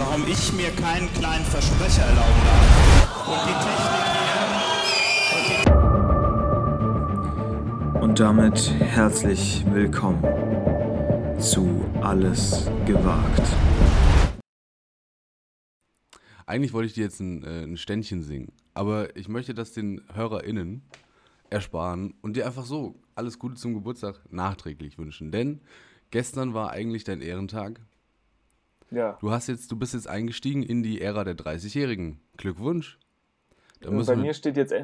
warum ich mir keinen kleinen Versprecher erlauben darf. Und die Technik hier. Und damit herzlich willkommen zu Alles gewagt. Eigentlich wollte ich dir jetzt ein, äh, ein Ständchen singen, aber ich möchte das den HörerInnen ersparen und dir einfach so alles Gute zum Geburtstag nachträglich wünschen. Denn gestern war eigentlich dein Ehrentag. Ja. Du hast jetzt, du bist jetzt eingestiegen in die Ära der 30-Jährigen. Glückwunsch. Da müssen bei mir steht jetzt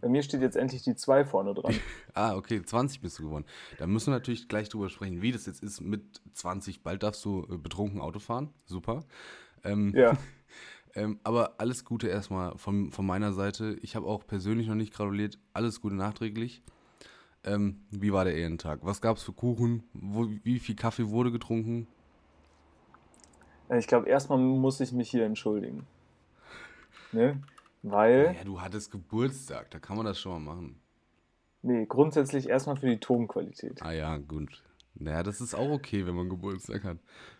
bei mir steht jetzt endlich die 2 vorne dran. Ah, okay, 20 bist du geworden. Da müssen wir natürlich gleich drüber sprechen, wie das jetzt ist mit 20. Bald darfst du äh, betrunken Auto fahren. Super. Ähm, Ja. ähm, aber alles Gute erstmal von, von meiner Seite. Ich habe auch persönlich noch nicht gratuliert. Alles Gute nachträglich. Ähm, wie war der Ehrentag? Was gab es für Kuchen? Wo, wie viel Kaffee wurde getrunken? Ich glaube, erstmal muss ich mich hier entschuldigen. Ne? Weil, Ja, du hattest Geburtstag, da kann man das schon mal machen. nee, grundsätzlich erstmal für die Tonqualität. Ah ja, gut. Naja, das ist auch okay, wenn man Geburtstag hat.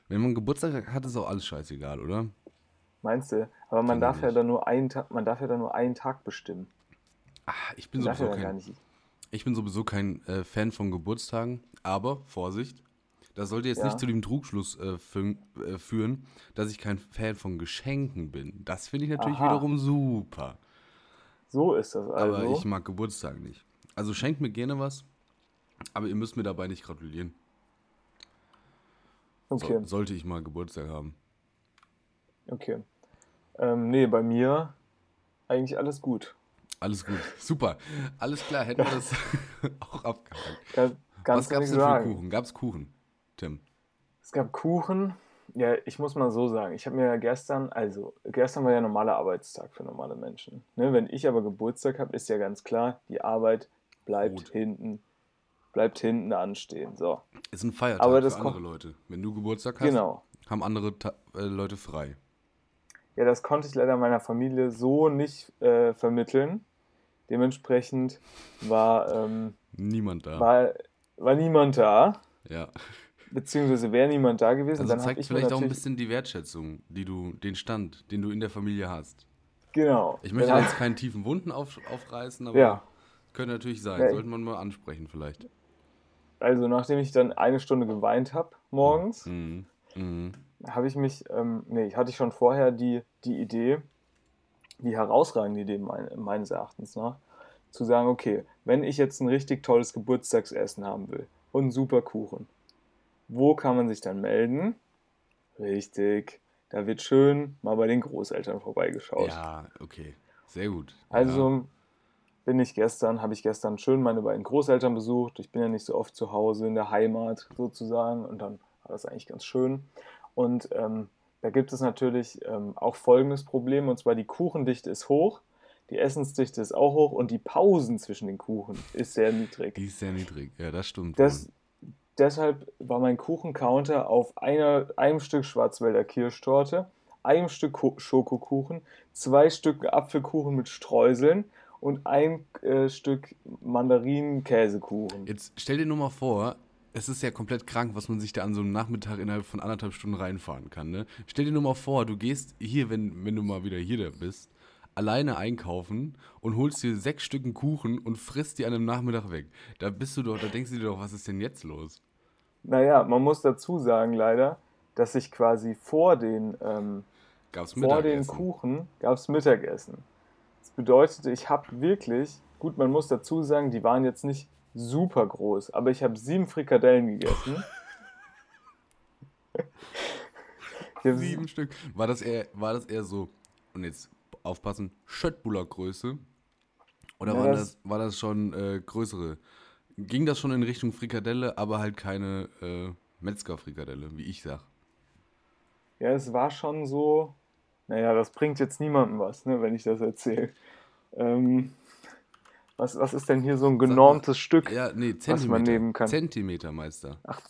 Wenn man Geburtstag hat, ist auch alles scheißegal, oder? Meinst du? Aber man darf ja dann nur einen Tag, man darf ja dann nur einen Tag bestimmen. Ah, ich bin Man sowieso kein, ich bin sowieso kein äh, Fan von Geburtstagen, aber Vorsicht, das sollte jetzt Ja. nicht zu dem Trugschluss äh, äh, führen, dass ich kein Fan von Geschenken bin. Das finde ich natürlich Aha. wiederum super. So ist das also. Aber ich mag Geburtstag nicht. Also schenkt mir gerne was, aber ihr müsst mir dabei nicht gratulieren. okay, So, sollte ich mal Geburtstag haben. okay. Ähm, nee, bei mir eigentlich alles gut. Alles gut. Super. Alles klar, hätten wir das auch abgehakt. Ga- Was Ganz gab es denn für. Kuchen? Gab es Kuchen, Tim? Es gab Kuchen. Ja, ich muss mal so sagen, ich habe mir ja gestern, also gestern war ja normaler Arbeitstag für normale Menschen. Ne, wenn ich aber Geburtstag habe, ist ja ganz klar, die Arbeit bleibt Rot. hinten, bleibt hinten anstehen. So, Ist ein Feiertag Aber das für andere Leute. Wenn du Geburtstag hast, genau. haben andere Ta äh, Leute frei. Ja, das konnte ich leider meiner Familie so nicht äh, vermitteln. Dementsprechend war, ähm, Niemand da. war, war niemand da, ja. Beziehungsweise wäre niemand da gewesen. Also dann zeigt ich vielleicht auch ein bisschen die Wertschätzung, die du, den Stand, den du in der Familie hast. genau. Ich möchte Dann jetzt keinen tiefen Wunden auf, aufreißen, aber Ja. könnte natürlich sein. Ja, Sollte man mal ansprechen vielleicht. Also nachdem ich dann eine Stunde geweint habe morgens, Mhm. Mhm. habe ich mich, ähm, nee, hatte ich schon vorher die, die Idee, die herausragende Idee mein, meines Erachtens nach, zu sagen, okay, wenn ich jetzt ein richtig tolles Geburtstagsessen haben will und einen super Kuchen, wo kann man sich dann melden? Richtig, da wird schön mal bei den Großeltern vorbeigeschaut. Ja, okay. Sehr gut. Also bin ich gestern, habe ich gestern schön meine beiden Großeltern besucht. Ich bin ja nicht so oft zu Hause in der Heimat sozusagen und dann war das eigentlich ganz schön. Und ähm, da gibt es natürlich ähm, auch folgendes Problem und zwar die Kuchendichte ist hoch, die Essensdichte ist auch hoch und die Pausen zwischen den Kuchen ist sehr Ja, niedrig. die ist sehr niedrig. Ja, das stimmt. Das. Deshalb war mein Kuchencounter auf einer, einem Stück Schwarzwälder Kirschtorte, einem Stück Ko- Schokokuchen, zwei Stück Apfelkuchen mit Streuseln und ein äh, Stück Mandarinen-Käsekuchen. Jetzt stell dir nur mal vor, es ist ja komplett krank, was man sich da an so einem Nachmittag innerhalb von anderthalb Stunden reinfahren kann. Ne? Stell dir nur mal vor, du gehst hier, wenn, wenn du mal wieder hier bist, alleine einkaufen und holst dir sechs Stücken Kuchen und frisst die an einem Nachmittag weg. Da bist du doch, da denkst du dir doch, was ist denn jetzt los? Naja, man muss dazu sagen leider, dass ich quasi vor den, ähm, Gab's vor den? Kuchen gab es Mittagessen. Das bedeutete, ich habe wirklich, gut, man muss dazu sagen, die waren jetzt nicht super groß, aber ich habe sieben Frikadellen gegessen. Hab Sieben Stück. War das eher, war das eher so, und jetzt aufpassen, Schöttbuller Größe? Oder Ja, war, das- das, war das schon äh, größere? Ging das schon in Richtung Frikadelle, aber halt keine äh, Metzger-Frikadelle, wie ich sag? Ja, es war schon so. Naja, das bringt jetzt niemandem was, ne, wenn ich das erzähle. Ähm, was, was ist denn hier so ein mal. genormtes Stück? Ja, nee, man Zentimeter. nehmen kann. Zentimeter, Meister. Ach,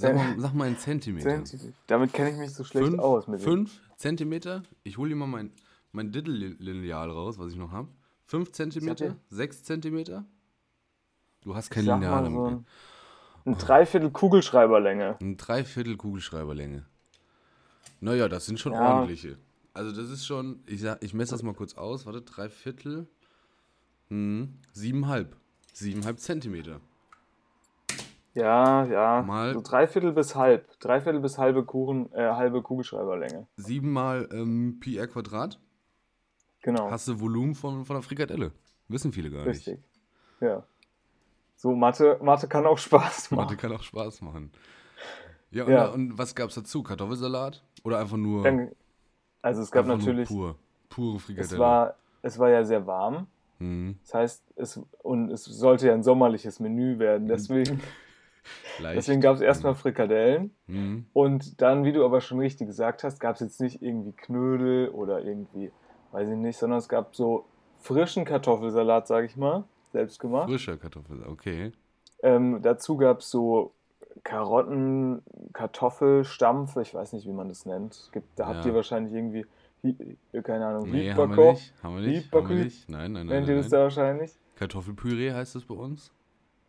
Sag mal, sag mal in Zentimeter. Zentimeter. Damit kenne ich mich so schlecht Fünf, aus. Mit fünf Zentimeter? Ich hole dir mal mein, mein Diddle-Lineal raus, was ich noch habe. Fünf Zentimeter? Sechs Zentimeter? Du hast Ich kein sag Lineal mal am so ein, ein Dreiviertel Kugelschreiberlänge. Ein Dreiviertel Kugelschreiberlänge. Naja, das sind schon Ja. ordentliche. Also das ist schon, ich sag, ich messe das mal kurz aus, warte, drei Viertel, hm, siebenhalb, siebenhalb Zentimeter. Ja, ja. Mal- So dreiviertel bis halb. Dreiviertel bis halbe Kuchen, äh, halbe Kugelschreiberlänge. Sieben mal ähm, Pi r Quadrat, Genau. hast du Volumen von, von der Frikadelle. Wissen viele gar nicht. Richtig. Ja. So, Mathe, Mathe kann auch Spaß machen. Mathe kann auch Spaß machen. Ja, Ja. Und, und was gab's dazu? Kartoffelsalat? Oder einfach nur, also es gab natürlich, pur, pure es Frikadelle? war, es war ja sehr warm. hm, Das heißt, es, und es sollte ja ein sommerliches Menü werden. Deswegen, leicht. deswegen gab es erstmal Frikadellen. Hm, Und dann, wie du aber schon richtig gesagt hast, gab es jetzt nicht irgendwie Knödel oder irgendwie, weiß ich nicht, sondern es gab so frischen Kartoffelsalat, sag ich mal, selbst gemacht. frischer Kartoffelsalat, okay. Ähm, dazu gab es so Karotten, Kartoffelstampf, ich weiß nicht, wie man das nennt. Gibt, da habt Ja. ihr wahrscheinlich irgendwie, keine Ahnung, Nee, haben wir nicht. Haben wir nicht. Haben wir nicht. Nein, nein, nein. nennt ihr das da wahrscheinlich? Kartoffelpüree heißt das bei uns.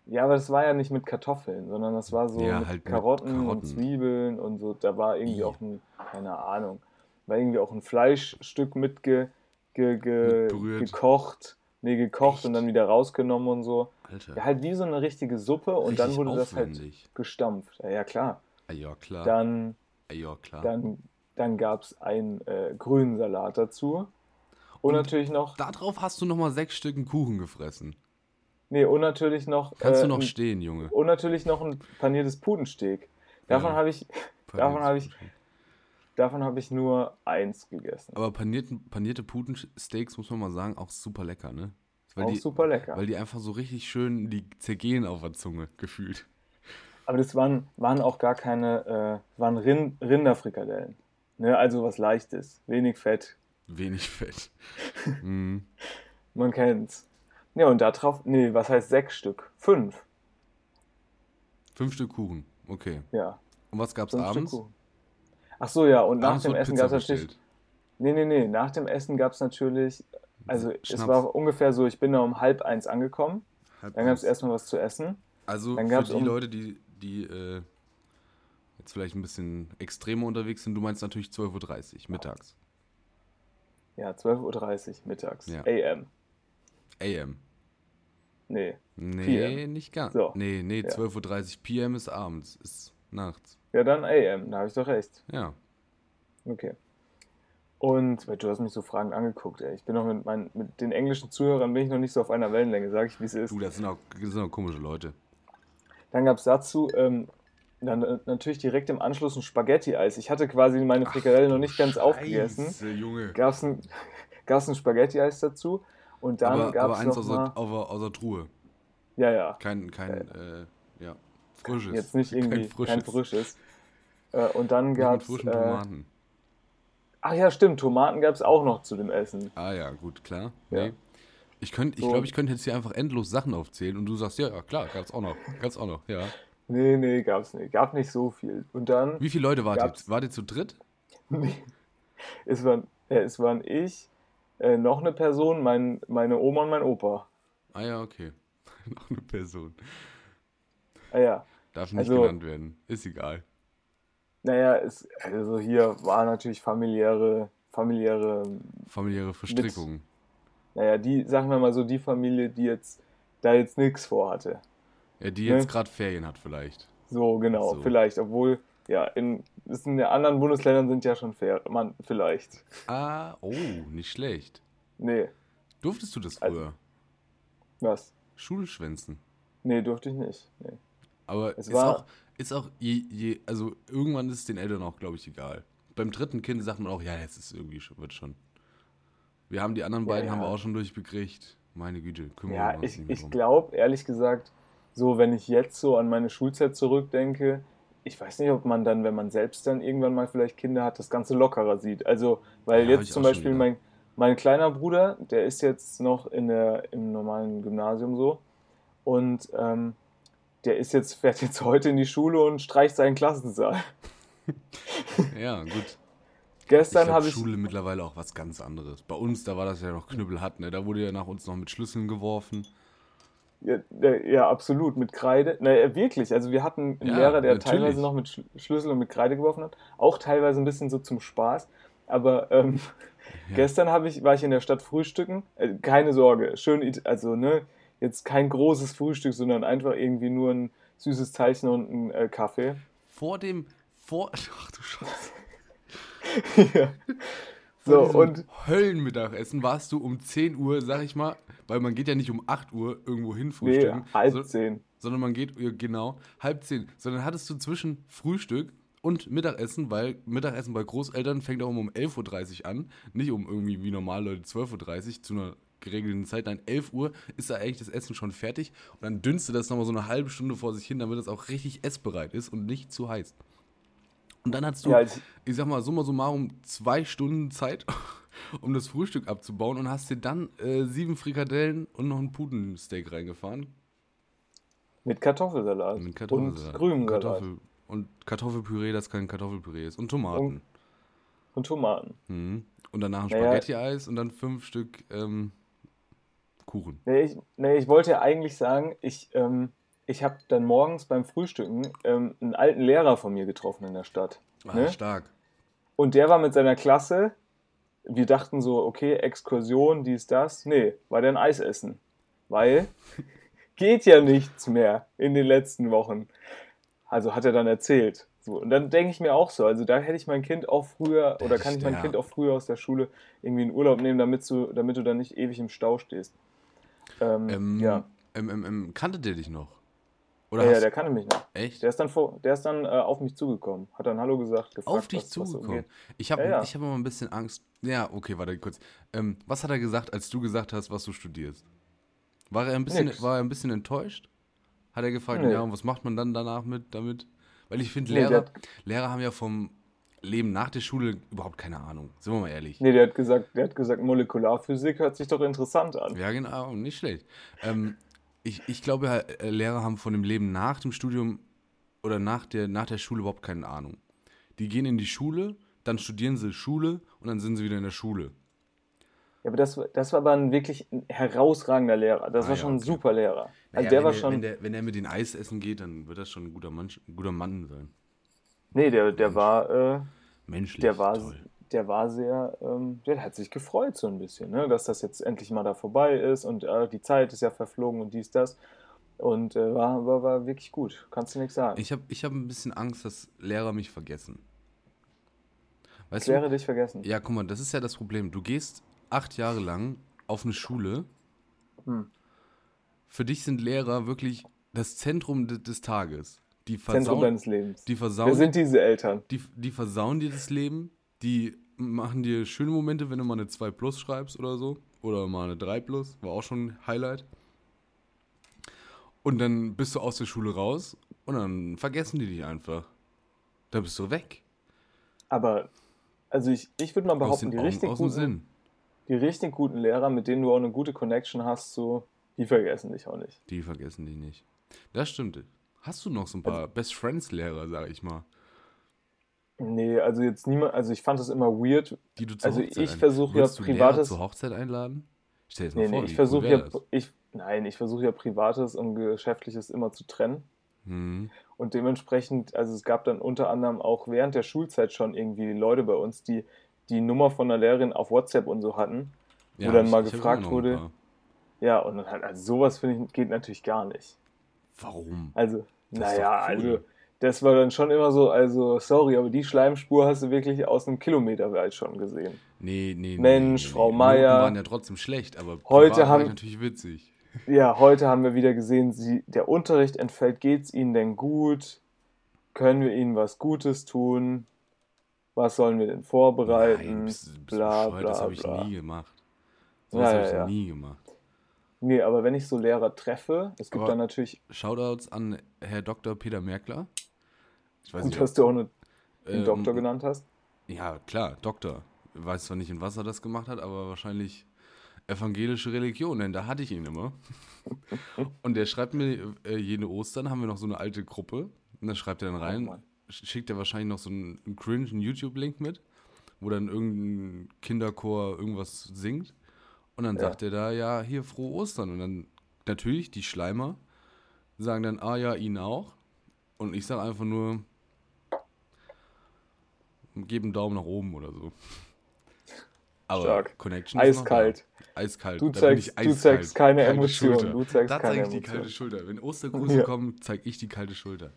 Ja, aber das war ja nicht mit Kartoffeln, sondern das war so Ja, mit, halt mit Karotten und Karotten. Zwiebeln und so. Da war irgendwie Ih. auch ein, keine Ahnung, war irgendwie auch ein Fleischstück mitge, ge, ge, Mitberührt. gekocht, nee, gekocht Echt? und dann wieder rausgenommen und so. Alter. Ja, halt wie so eine richtige Suppe und dann Richtig wurde das halt aufwendig. gestampft. Ja, ja klar. Ah, ja, klar. Dann, Ah, ja, klar. dann, dann gab es einen äh, grünen Salat dazu. Und, Und natürlich noch, Darauf hast du nochmal sechs Stücken Kuchen gefressen. nee, und natürlich noch, Kannst äh, du noch ein- stehen, Junge? und natürlich noch ein paniertes Pudensteak. Davon Ja. habe ich, davon habe ich- davon habe ich nur eins gegessen. Aber panierten, panierte Putensteaks, muss man mal sagen, auch super lecker, ne? Weil, auch die, super lecker. weil die einfach so richtig schön, die zergehen auf der Zunge, gefühlt. Aber das waren, waren auch gar keine, äh, waren Rind, Rinderfrikadellen. Ne? Also was Leichtes, wenig Fett. Wenig Fett. mhm. Man kennt's. Ja, und da drauf, nee, was heißt sechs Stück? Fünf. Fünf Stück Kuchen, okay. Ja, Und was gab's fünf abends? Stück Kuchen. Ach so, ja, und nach Abends dem Essen gab es natürlich. Nee, nee, nee, nach dem Essen gab es natürlich. Also, es Schnaps. war ungefähr so, ich bin da um halb eins angekommen. Halb Dann gab es erstmal was zu essen. Also Dann für die um- Leute, die, die äh, jetzt vielleicht ein bisschen extremer unterwegs sind, du meinst natürlich 12.30 Uhr mittags. Ja, 12.30 Uhr mittags. Ja. AM. AM. Nee. Nee, PM. nicht ganz. So. Nee, nee, Ja. 12.30 Uhr PM ist abends, ist nachts. Ja, dann AM, da habe ich doch recht. Ja. Okay. Und weil du hast mich so fragend angeguckt, ey. Ich bin noch mit, meinen, mit den englischen Zuhörern bin ich noch nicht so auf einer Wellenlänge, sag ich, wie es ist. Du, das sind auch, das sind auch komische Leute. Dann gab es dazu ähm, dann äh, natürlich direkt im Anschluss ein Spaghetti-Eis. Ich hatte quasi meine Frikadelle noch nicht ganz aufgegessen. Scheiße, Junge. Gab es ein, gab's ein Spaghetti-Eis dazu. Und dann gab aber es eins noch aus mal, der, aus, der, Truhe. Ja, ja. Kein, kein, äh, ja, frisches. Jetzt nicht irgendwie kein kein frisches. frisches. Äh, und dann gab es. frischen Äh, Tomaten. ach ja, stimmt, Tomaten gab es auch noch zu dem Essen. Ah ja, gut, klar. Ja. Nee. Ich könnte, ich So. glaube, ich könnte jetzt hier einfach endlos Sachen aufzählen und du sagst, ja, ja klar, gab's auch noch. Gab's auch noch, ja. Nee, nee, gab's nicht. Gab nicht so viel. Und dann. Wie viele Leute wart ihr? Gab's. Wart ihr zu dritt? Nee. Es waren, äh, es waren ich, äh, noch eine Person, mein, meine Oma und mein Opa. Ah ja, okay. noch eine Person. Ah ja. Darf nicht Also- genannt werden. Ist egal. Naja, es, also hier war natürlich familiäre, familiäre, Familiäre Verstrickungen. naja, die, sagen wir mal so, die Familie, die jetzt da jetzt nichts vorhatte. Ja, die Ne? jetzt gerade Ferien hat vielleicht. So, genau, So. vielleicht, obwohl, ja, in, in den anderen Bundesländern sind ja schon fair, man, vielleicht. Ah, oh, nicht schlecht. Nee, Durftest du das Also- früher? was? Schulschwänzen. Nee, durfte ich nicht. Nee. Aber Es ist auch, ist auch je, je, also irgendwann ist es den Eltern auch, glaube ich, egal. Beim dritten Kind sagt man auch, ja, jetzt ist irgendwie schon, wird schon. Wir haben die anderen Ja, beiden ja. haben wir auch schon durchbekriegt. Meine Güte, kümmern Ja, wir uns ich, nicht mehr ich glaube, ehrlich gesagt, so, wenn ich jetzt so an meine Schulzeit zurückdenke, ich weiß nicht, ob man dann, wenn man selbst dann irgendwann mal vielleicht Kinder hat, das Ganze lockerer sieht. Also, weil Ja, jetzt zum Beispiel mein, mein kleiner Bruder, der ist jetzt noch in der, im normalen Gymnasium so und ähm, der ist jetzt, fährt jetzt heute in die Schule und streicht seinen Klassensaal. Ja, gut. Gestern habe ich, Schule mittlerweile auch was ganz anderes. Bei uns, da war das ja noch knüppelhart, ne? Da wurde ja nach uns noch mit Schlüsseln geworfen. Ja, ja, ja, absolut, mit Kreide. Na, wirklich, also wir hatten einen Ja, Lehrer, der natürlich. teilweise noch mit Sch Schlüssel und mit Kreide geworfen hat, auch teilweise ein bisschen so zum Spaß. Aber ähm, gestern habe ich, war ich in der Stadt frühstücken. Äh, keine Sorge, schön, also ne, jetzt kein großes Frühstück, sondern einfach irgendwie nur ein süßes Zeichen und ein äh, Kaffee. Vor dem, vor, ach du Scheiße. ja. So, und Höllenmittagessen warst du um 10 Uhr, sag ich mal, weil man geht ja nicht um 8 Uhr irgendwo hin nee, frühstücken, halb so, zehn. sondern man geht, genau, halb 10, sondern hattest du zwischen Frühstück und Mittagessen, weil Mittagessen bei Großeltern fängt auch um 11.30 Uhr an, nicht um irgendwie wie normal Leute 12.30 Uhr zu einer geregelten Zeit. Nein, 11 Uhr ist da eigentlich das Essen schon fertig und dann dünstet das nochmal so eine halbe Stunde vor sich hin, damit es auch richtig essbereit ist und nicht zu heiß. Und dann hast du, Ja, als- ich sag mal, summa summarum zwei Stunden Zeit, um das Frühstück abzubauen und hast dir dann äh, sieben Frikadellen und noch ein Putensteak reingefahren. Mit Kartoffelsalat. Mit Kartoffelsalat. Und grünem. Kartoffel und Kartoffelpüree, das kein Kartoffelpüree ist. Und Tomaten. Und Tomaten. Mhm. Und danach ein Naja. Spaghetti-Eis und dann fünf Stück ähm, Kuchen. Nee, ich, nee, ich wollte ja eigentlich sagen, ich, ähm, ich habe dann morgens beim Frühstücken ähm, einen alten Lehrer von mir getroffen in der Stadt. Ah, Ne? stark. Und der war mit seiner Klasse, wir dachten so, okay, Exkursion, dies, das. Nee, war der ein Eis essen. Weil geht ja nichts mehr in den letzten Wochen. Also hat er dann erzählt. So, und dann denke ich mir auch so, also da hätte ich mein Kind auch früher, oder kann ich mein Ja. Kind auch früher aus der Schule irgendwie in Urlaub nehmen, damit du, damit du dann nicht ewig im Stau stehst. Ähm, Ähm, ja, ähm, ähm, ähm, kannte der dich noch? Oder ja, ja, der kannte mich noch. echt? Der ist dann, vor, der ist dann äh, auf mich zugekommen, hat dann Hallo gesagt, gefragt, Auf dich was, was so zugekommen. Ich habe Ja, ja. ich hab immer ein bisschen Angst. Ja, okay, warte kurz. Ähm, was hat er gesagt, als du gesagt hast, was du studierst? War er ein bisschen, Nix. war er ein bisschen enttäuscht? Hat er gefragt, Nee. ja, und was macht man dann danach mit damit? Weil ich finde, Nee, Lehrer haben ja vom Leben nach der Schule überhaupt keine Ahnung. Sind wir mal ehrlich. Nee, der hat gesagt, der hat gesagt, Molekularphysik hört sich doch interessant an. Ja, genau, nicht schlecht. Ähm, ich, ich glaube, äh, Lehrer haben von dem Leben nach dem Studium oder nach der, nach der Schule überhaupt keine Ahnung. Die gehen in die Schule, dann studieren sie Schule und dann sind sie wieder in der Schule. Ja, aber das, das war aber ein wirklich herausragender Lehrer. Das Ah, war ja, schon ein okay. super Lehrer. Also Naja, der wenn war der, schon. Wenn der, wenn er mit den Eis essen geht, dann wird das schon ein guter Mann, ein guter Mann sein. Nee, der, der war, äh, Menschlich. der war, toll. der war sehr, ähm, der hat sich gefreut so ein bisschen, ne? dass das jetzt endlich mal da vorbei ist und äh, die Zeit ist ja verflogen und dies, das. Und äh, war, war, war wirklich gut. Kannst du nichts sagen. Ich habe ich hab ein bisschen Angst, dass Lehrer mich vergessen. Weißt wäre dich vergessen. Ja, guck mal, das ist ja das Problem. Du gehst acht Jahre lang auf eine Schule. Hm. Für dich sind Lehrer wirklich das Zentrum de des Tages. Die Zentrum versauen, deines Lebens. die Wer versauen, sind diese Eltern? die, die versauen dir das Leben. Die machen dir schöne Momente, wenn du mal eine 2 Plus schreibst oder so. Oder mal eine 3 Plus. War auch schon ein Highlight. Und dann bist du aus der Schule raus und dann vergessen die dich einfach. Da bist du weg. Aber, also ich, ich würde mal behaupten, die Augen, richtig, guten, die richtig guten Lehrer, mit denen du auch eine gute Connection hast, so, die vergessen dich auch nicht. Die vergessen die nicht. Das stimmt. Hast du noch so ein Also paar Best Friends Lehrer, sag ich mal, Nee, also jetzt niemand, also ich fand es immer weird. die du zur Also Hochzeit ich versuche ja du Lehrer privates- zur Hochzeit einladen? Stell dir das mal Nee, vor, nee, ich versuche ja, das? ich, nein, ich versuche ja Privates und Geschäftliches immer zu trennen. Hm. Und dementsprechend, also es gab dann unter anderem auch während der Schulzeit schon irgendwie Leute bei uns, die die Nummer von der Lehrerin auf WhatsApp und so hatten. Wo dann mal ich gefragt wurde-. Ja, und dann halt, also sowas finde ich, geht natürlich gar nicht. Warum? Also, Das naja, cool. also das war dann schon immer so, also sorry, aber die Schleimspur hast du wirklich aus einem Kilometer weit schon gesehen. Nee, nee, nee. Mensch, nee, nee. Frau Meier. waren ja trotzdem schlecht, aber Heute haben- ich natürlich witzig. Ja, heute haben wir wieder gesehen, sie, der Unterricht entfällt. Geht's Ihnen denn gut? Können wir Ihnen was Gutes tun? Was sollen wir denn vorbereiten? Nein, bist, bist bla, das bla, habe ich bla. nie gemacht. Sowas Ja, habe ich ja, ja. nie gemacht. Nee, aber wenn ich so Lehrer treffe, es gibt Aber- dann natürlich, Shoutouts an Herr Dr. Peter Merkler. Ich weiß gut, nicht, dass du auch nur den ähm, Doktor genannt hast. Ja, klar, Doktor. Ich weiß zwar nicht, in was er das gemacht hat, aber wahrscheinlich evangelische Religion, denn da hatte ich ihn immer. Und der schreibt mir, äh, jede Ostern haben wir noch so eine alte Gruppe. Und da schreibt er dann rein, Mann. sch- schickt er wahrscheinlich noch so einen, einen cringe YouTube-Link mit, wo dann irgendein Kinderchor irgendwas singt. Und dann Ja. sagt er da, ja, hier frohe Ostern. Und dann natürlich, die Schleimer sagen dann, ah ja, ihn auch. Und ich sage einfach nur, gebe einen Daumen nach oben oder so. Aber Stark. Connection Eiskalt. Eiskalt. Du Da zeigst- ich du eiskalt. zeigst keine Kalte Emotionen. Schulter. Du zeigst da zeige ich die Emotionen. kalte Schulter. Wenn Ostergrüße Ja. kommen, zeige ich die kalte Schulter.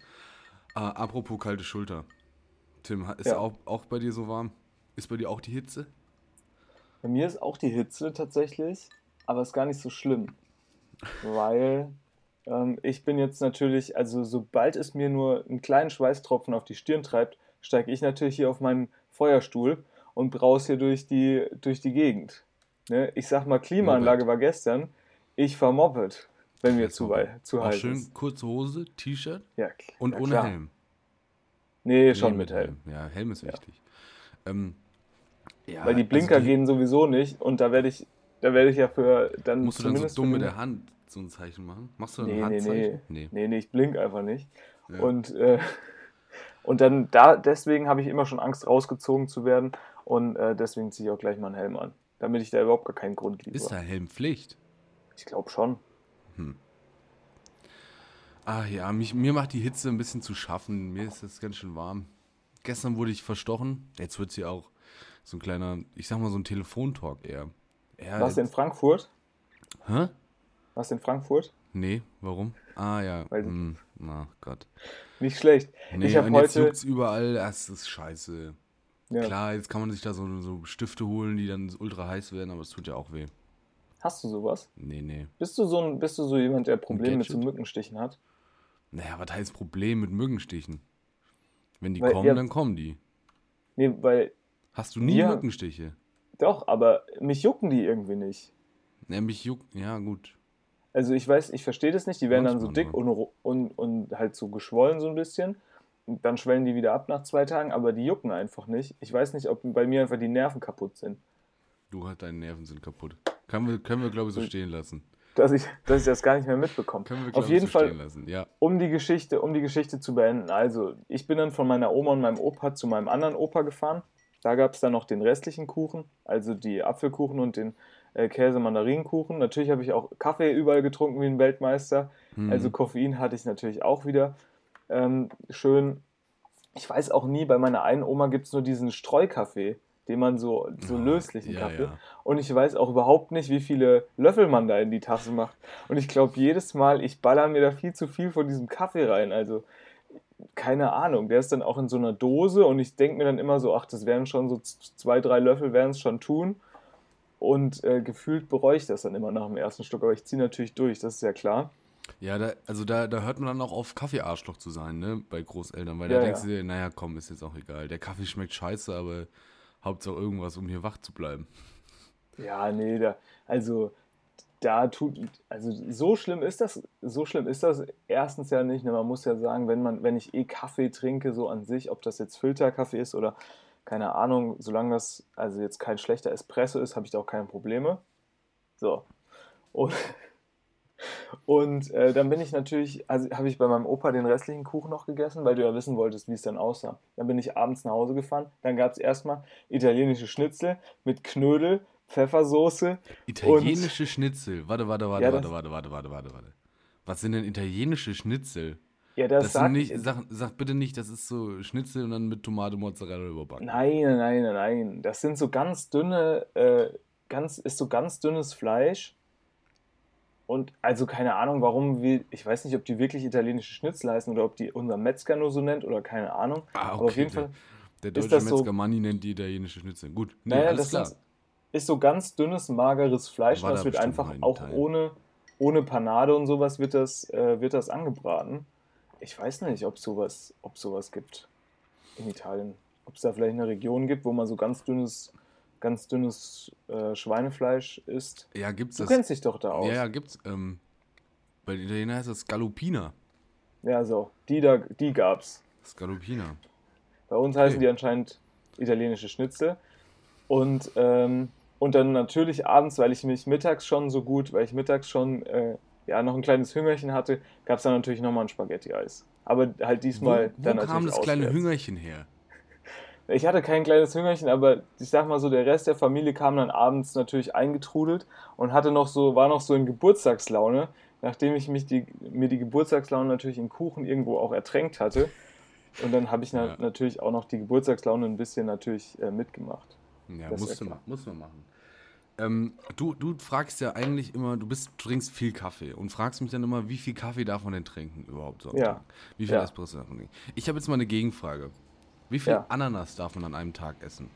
Ah, apropos kalte Schulter. Tim, ist Ja. auch, auch bei dir so warm? Ist bei dir auch die Hitze? Bei mir ist auch die Hitze tatsächlich, aber ist gar nicht so schlimm. Weil ähm, ich bin jetzt natürlich, also sobald es mir nur einen kleinen Schweißtropfen auf die Stirn treibt, steige ich natürlich hier auf meinen Feuerstuhl und braus hier durch die, durch die Gegend. Ne? Ich sag mal, Klimaanlage war gestern, ich vermoppet, wenn mir zu, zu heiß schön ist. kurze Hose, T-Shirt Ja, und ja, ohne klar. Helm. Nee, schon Nee, mit Helm. Ja, Helm ist Ja. wichtig. Ähm, ja, Weil die Blinker also die- gehen sowieso nicht und da werde ich, da werde ich ja für dann Musst du dann so dumm mit der Hand so ein Zeichen machen? Machst du dann Nee, ein nee, Handzeichen? Nee. Nee, nee, ich blink einfach nicht. Ja. Und, äh, und dann da, deswegen habe ich immer schon Angst, rausgezogen zu werden. Und äh, deswegen ziehe ich auch gleich mal einen Helm an. Damit ich da überhaupt gar keinen Grund liefere. Ist da Helmpflicht? Ich glaube schon. Ah ja, mich, mir macht die Hitze ein bisschen zu schaffen. Mir ist es ganz schön warm. Gestern wurde ich verstochen. Jetzt wird sie auch so ein kleiner, ich sag mal so ein Telefontalk eher. eher Was in Frankfurt? Hä? Was in Frankfurt? Nee, warum? Ah ja, Weil- hm, na Gott. Nicht schlecht. Nee, ich habe und jetzt heute. juckt's überall, das ist scheiße. Ja. Klar, jetzt kann man sich da so, so Stifte holen, die dann ultra heiß werden, aber es tut ja auch weh. Hast du sowas? Nee, nee. Bist du so, ein, bist du so jemand, der Probleme mit so? Mückenstichen hat? Naja, was heißt Problem mit Mückenstichen? Wenn die Weil kommen, ihr- dann kommen die. Nee, weil. Hast du nie Ja. Mückenstiche? Doch, aber mich jucken die irgendwie nicht. Nämlich juckt, ja gut. Also ich weiß, ich verstehe das nicht. Die werden dann so Manchmal dick und, und, und halt so geschwollen so ein bisschen. Und dann schwellen die wieder ab nach zwei Tagen, aber die jucken einfach nicht. Ich weiß nicht, ob bei mir einfach die Nerven kaputt sind. Du hast deine Nerven sind kaputt. Können wir, können wir glaube ich, so stehen lassen. Dass ich, dass ich das gar nicht mehr mitbekomme. Können wir, Auf glaube ich, jeden so Fall, stehen lassen. Ja. um die Geschichte, um die Geschichte zu beenden. Also, ich bin dann von meiner Oma und meinem Opa zu meinem anderen Opa gefahren. Da gab es dann noch den restlichen Kuchen, also die Apfelkuchen und den äh, Käse-Mandarinenkuchen. Natürlich habe ich auch Kaffee überall getrunken wie ein Weltmeister. Mhm. Also Koffein hatte ich natürlich auch wieder. Ähm, schön. Ich weiß auch nie, bei meiner einen Oma gibt es nur diesen Streukaffee, den man so, so Ah, löslichen ja, Kaffee. ja. Und ich weiß auch überhaupt nicht, wie viele Löffel man da in die Tasse macht. Und ich glaube, jedes Mal, ich baller mir da viel zu viel von diesem Kaffee rein. Also, keine Ahnung. Der ist dann auch in so einer Dose und ich denke mir dann immer so, ach, das wären schon so zwei, drei Löffel, werden es schon tun. Und äh, gefühlt bereue ich das dann immer nach dem ersten Stück. Aber ich ziehe natürlich durch, das ist ja klar. Ja, da, also da, da hört man dann auch auf Kaffeearschloch zu sein, ne, bei Großeltern, weil Ja, da denkst ja. du dir, naja, komm, ist jetzt auch egal. Der Kaffee schmeckt scheiße, aber Hauptsache irgendwas, um hier wach zu bleiben. Ja, nee, da, also da tut, also so schlimm ist das, so schlimm ist das erstens ja nicht. Ne? Man muss ja sagen, wenn man, wenn ich eh Kaffee trinke, so an sich, ob das jetzt Filterkaffee ist oder keine Ahnung, solange das also jetzt kein schlechter Espresso ist, habe ich da auch keine Probleme. So. Und, und äh, dann bin ich natürlich, also habe ich bei meinem Opa den restlichen Kuchen noch gegessen, weil du ja wissen wolltest, wie es dann aussah. Dann bin ich abends nach Hause gefahren. Dann gab es erstmal italienische Schnitzel mit Knödel, Pfeffersoße. Italienische Schnitzel. Warte, warte, warte, Ja, warte, warte, warte, warte, warte, warte. Was sind denn italienische Schnitzel? Ja, das, Das sagt, sind nicht, sag, sag bitte nicht, das ist so Schnitzel und dann mit Tomate, Mozzarella überbacken. Nein, nein, nein, nein. Das sind so ganz dünne, äh, ganz, ist so ganz dünnes Fleisch. Und also keine Ahnung, warum wir, ich weiß nicht, ob die wirklich italienische Schnitzel heißen oder ob die unser Metzger nur so nennt oder keine Ahnung. Ah, Aber auf jeden der, Fall der deutsche das so- Metzger Manni nennt die italienische Schnitzel. Gut, nee, Naja, alles das klar. Ist, ist so ganz dünnes, mageres Fleisch War und das da wird einfach auch ohne, ohne Panade und sowas wird das, äh, wird das angebraten. Ich weiß nicht, ob sowas, ob sowas gibt in Italien. Ob es da vielleicht eine Region gibt, wo man so ganz dünnes, ganz dünnes äh, Schweinefleisch isst. Ja, gibt's Du das? kennst dich doch da aus. Ja, ja, gibt's. Ähm, bei den Italienern heißt das Scallopina. Ja, so. Die, da, die gab's. Scallopina. Bei uns heißen Okay. die anscheinend italienische Schnitzel. Und, ähm, und dann natürlich abends, weil ich mich mittags schon so gut, weil ich mittags schon äh, ja, noch ein kleines Hüngerchen hatte, gab es dann natürlich nochmal ein Spaghetti-Eis. Aber halt diesmal wo dann wo kam natürlich das kleine auswärts. Hüngerchen her? Ich hatte kein kleines Hüngerchen, aber ich sag mal so, der Rest der Familie kam dann abends natürlich eingetrudelt und hatte noch so, war noch so in Geburtstagslaune, nachdem ich mich die, mir die Geburtstagslaune natürlich in Kuchen irgendwo auch ertränkt hatte. Und dann habe ich na Ja. natürlich auch noch die Geburtstagslaune ein bisschen natürlich äh, mitgemacht. Ja, Das ist musst, ja du, klar. ma- muss man machen. Ähm, du, du fragst ja eigentlich immer, du bist, du trinkst viel Kaffee und fragst mich dann immer, wie viel Kaffee darf man denn trinken überhaupt so am Ja. Tag? Wie viel Ja. Espresso darf man trinken? Ich habe jetzt mal eine Gegenfrage. Wie viel Ja. Ananas darf man an einem Tag essen?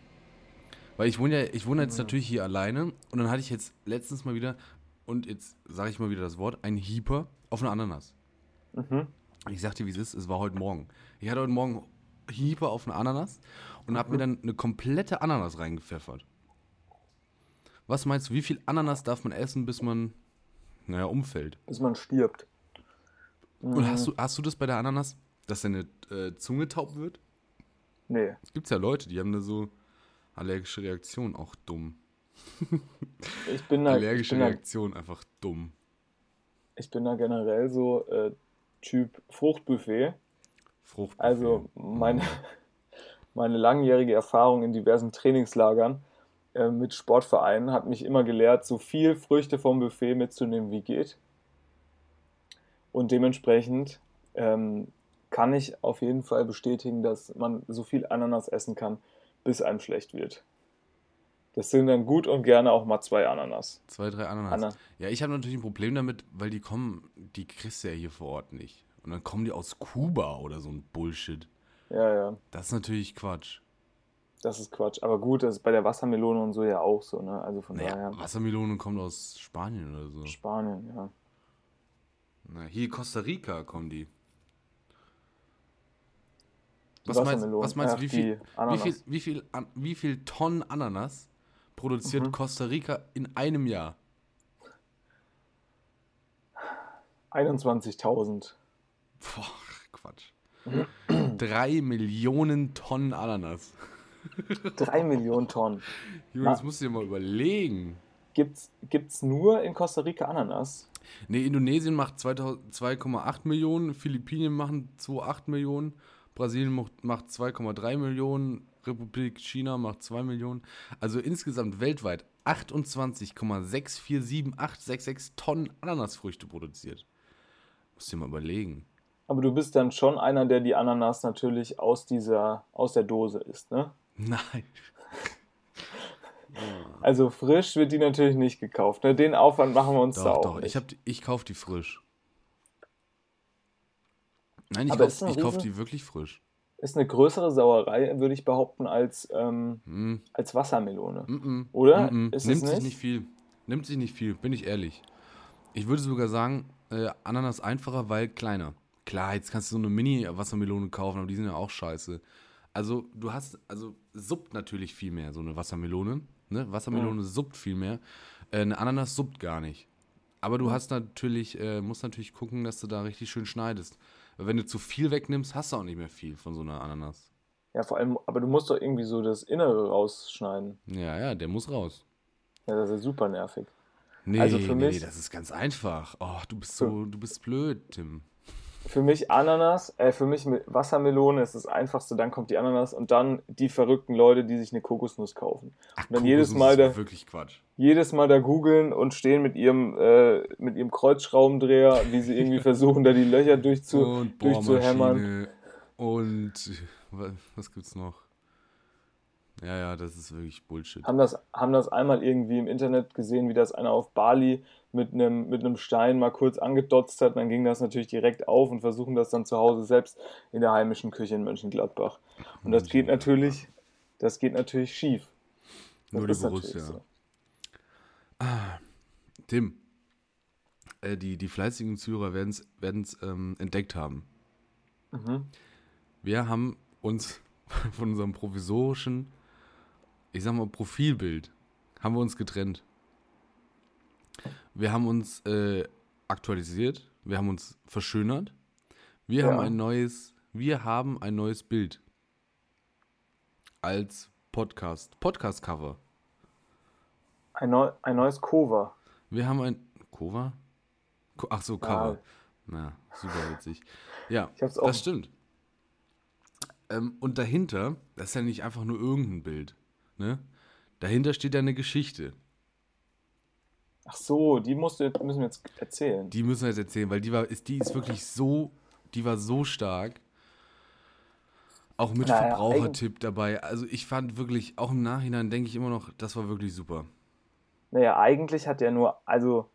Weil ich wohne ja, ich wohne Mhm. jetzt natürlich hier alleine und dann hatte ich jetzt letztens mal wieder, und jetzt sage ich mal wieder das Wort, ein Hieper auf eine Ananas. Mhm. Ich sagte, wie es ist, es war heute Morgen. Ich hatte heute Morgen Hieper auf eine Ananas und habe Mhm. mir dann eine komplette Ananas reingepfeffert. Was meinst du, wie viel Ananas darf man essen, bis man, naja, umfällt? Bis man stirbt. Und hast Mhm. du, hast du das bei der Ananas, dass deine äh, Zunge taub wird? Nee. Es gibt ja Leute, die haben da so allergische Reaktionen, auch dumm. Ich bin da, ich Allergische bin da, Reaktion, einfach dumm. ich bin da generell so äh, Typ Fruchtbuffet. Frucht. Also meine, meine langjährige Erfahrung in diversen Trainingslagern äh, mit Sportvereinen hat mich immer gelehrt, so viel Früchte vom Buffet mitzunehmen, wie geht. Und dementsprechend ähm, kann ich auf jeden Fall bestätigen, dass man so viel Ananas essen kann, bis einem schlecht wird. Das sind dann gut und gerne auch mal zwei Ananas. Zwei, drei Ananas. Anna. Ja, ich habe natürlich ein Problem damit, weil die kommen, die kriegst du ja hier vor Ort nicht. Und dann kommen die aus Kuba oder so ein Bullshit. Ja, ja, Das ist natürlich Quatsch. Das ist Quatsch. Aber gut, das ist bei der Wassermelone und so ja auch so, ne? Also von Naja, daher. Wassermelone kommt aus Spanien oder so. Spanien, ja. Na, hier Costa Rica kommen die. Was meinst, Wassermelonen. was meinst du, wie viel, wie, viel, wie, viel, wie viel Tonnen Ananas produziert Mhm. Costa Rica in einem Jahr? 21.000. Boah, Quatsch. Drei Millionen Tonnen Ananas. Drei Millionen Tonnen. Junge, das musst du dir mal überlegen. Gibt's, gibt's nur in Costa Rica Ananas? Nee, Indonesien macht 2000 2,8 Millionen, Philippinen machen 2,8 Millionen, Brasilien macht- macht 2,3 Millionen, Republik China macht 2 Millionen. Also insgesamt weltweit 28,647866 Tonnen Ananasfrüchte produziert. Musst dir mal überlegen. Aber du bist dann schon einer, der die Ananas natürlich aus dieser, aus der Dose isst, ne? Nein. Also frisch wird die natürlich nicht gekauft. Ne? Den Aufwand machen wir uns da Doch, auch doch. nicht. Ich, hab die, ich kauf die frisch. Nein, ich Aber kauf, die wirklich frisch. Ist eine größere Sauerei, würde ich behaupten, als, ähm, Mm. als Wassermelone. Mm-mm. Oder? Mm-mm. Ist es Nimmt sich nicht? nicht viel. Nimmt sich nicht viel, bin ich ehrlich. Ich würde sogar sagen, äh, Ananas einfacher, weil kleiner. Klar, jetzt kannst du so eine Mini-Wassermelone kaufen, aber die sind ja auch scheiße. Also, du hast, also suppt natürlich viel mehr, so eine Wassermelone. Ne? Wassermelone suppt viel mehr. Äh, eine Ananas suppt gar nicht. Aber du hast natürlich, äh, musst natürlich gucken, dass du da richtig schön schneidest. Weil wenn du zu viel wegnimmst, hast du auch nicht mehr viel von so einer Ananas. Ja, vor allem, aber du musst doch irgendwie so das Innere rausschneiden. Ja, ja, der muss raus. Ja, das ist super nervig. Nee, Also für nee, mich- nee, das ist ganz einfach. Oh, du bist so, du bist blöd, Tim. Für mich Ananas, äh, für mich Wassermelone ist das einfachste, dann kommt die Ananas und dann die verrückten Leute, die sich eine Kokosnuss kaufen. Ach, Und dann jedes Kokosnuss Mal ist da, wirklich Quatsch. jedes Mal da googeln und stehen mit ihrem, äh, mit ihrem Kreuzschraubendreher, wie sie irgendwie versuchen, da die Löcher durchzu, und durchzuhämmern. Und was gibt's noch? Ja, ja, das ist wirklich Bullshit. Haben das, haben das einmal irgendwie im Internet gesehen, wie das einer auf Bali mit einem, mit einem Stein mal kurz angedotzt hat. Dann ging das natürlich direkt auf und versuchen das dann zu Hause selbst in der heimischen Küche in Mönchengladbach. Und das geht natürlich, das geht natürlich schief. Das Nur die Borussia. so. Tim, äh, die, die fleißigen Zuhörer werden es ähm, entdeckt haben. Mhm. Wir haben uns von unserem provisorischen, ich sag mal, Profilbild, haben wir uns getrennt. Wir haben uns äh, aktualisiert, wir haben uns verschönert, wir Ja. haben ein neues, wir haben ein neues Bild als Podcast, Podcast-Cover. Ein, neu, ein neues Cover. Wir haben ein Cover? Co Ach so, Cover. Ah. Na, super witzig. Ja, das stimmt. Ähm, und dahinter, das ist ja nicht einfach nur irgendein Bild. Ne? Dahinter steht ja eine Geschichte. Ach so, die musst du, müssen wir jetzt erzählen. Die müssen wir jetzt erzählen, weil die war, ist, die ist wirklich so, die war so stark. Auch mit Naja, Verbrauchertipp dabei. Also ich fand wirklich, auch im Nachhinein denke ich immer noch, das war wirklich super. Naja, eigentlich hat er nur, also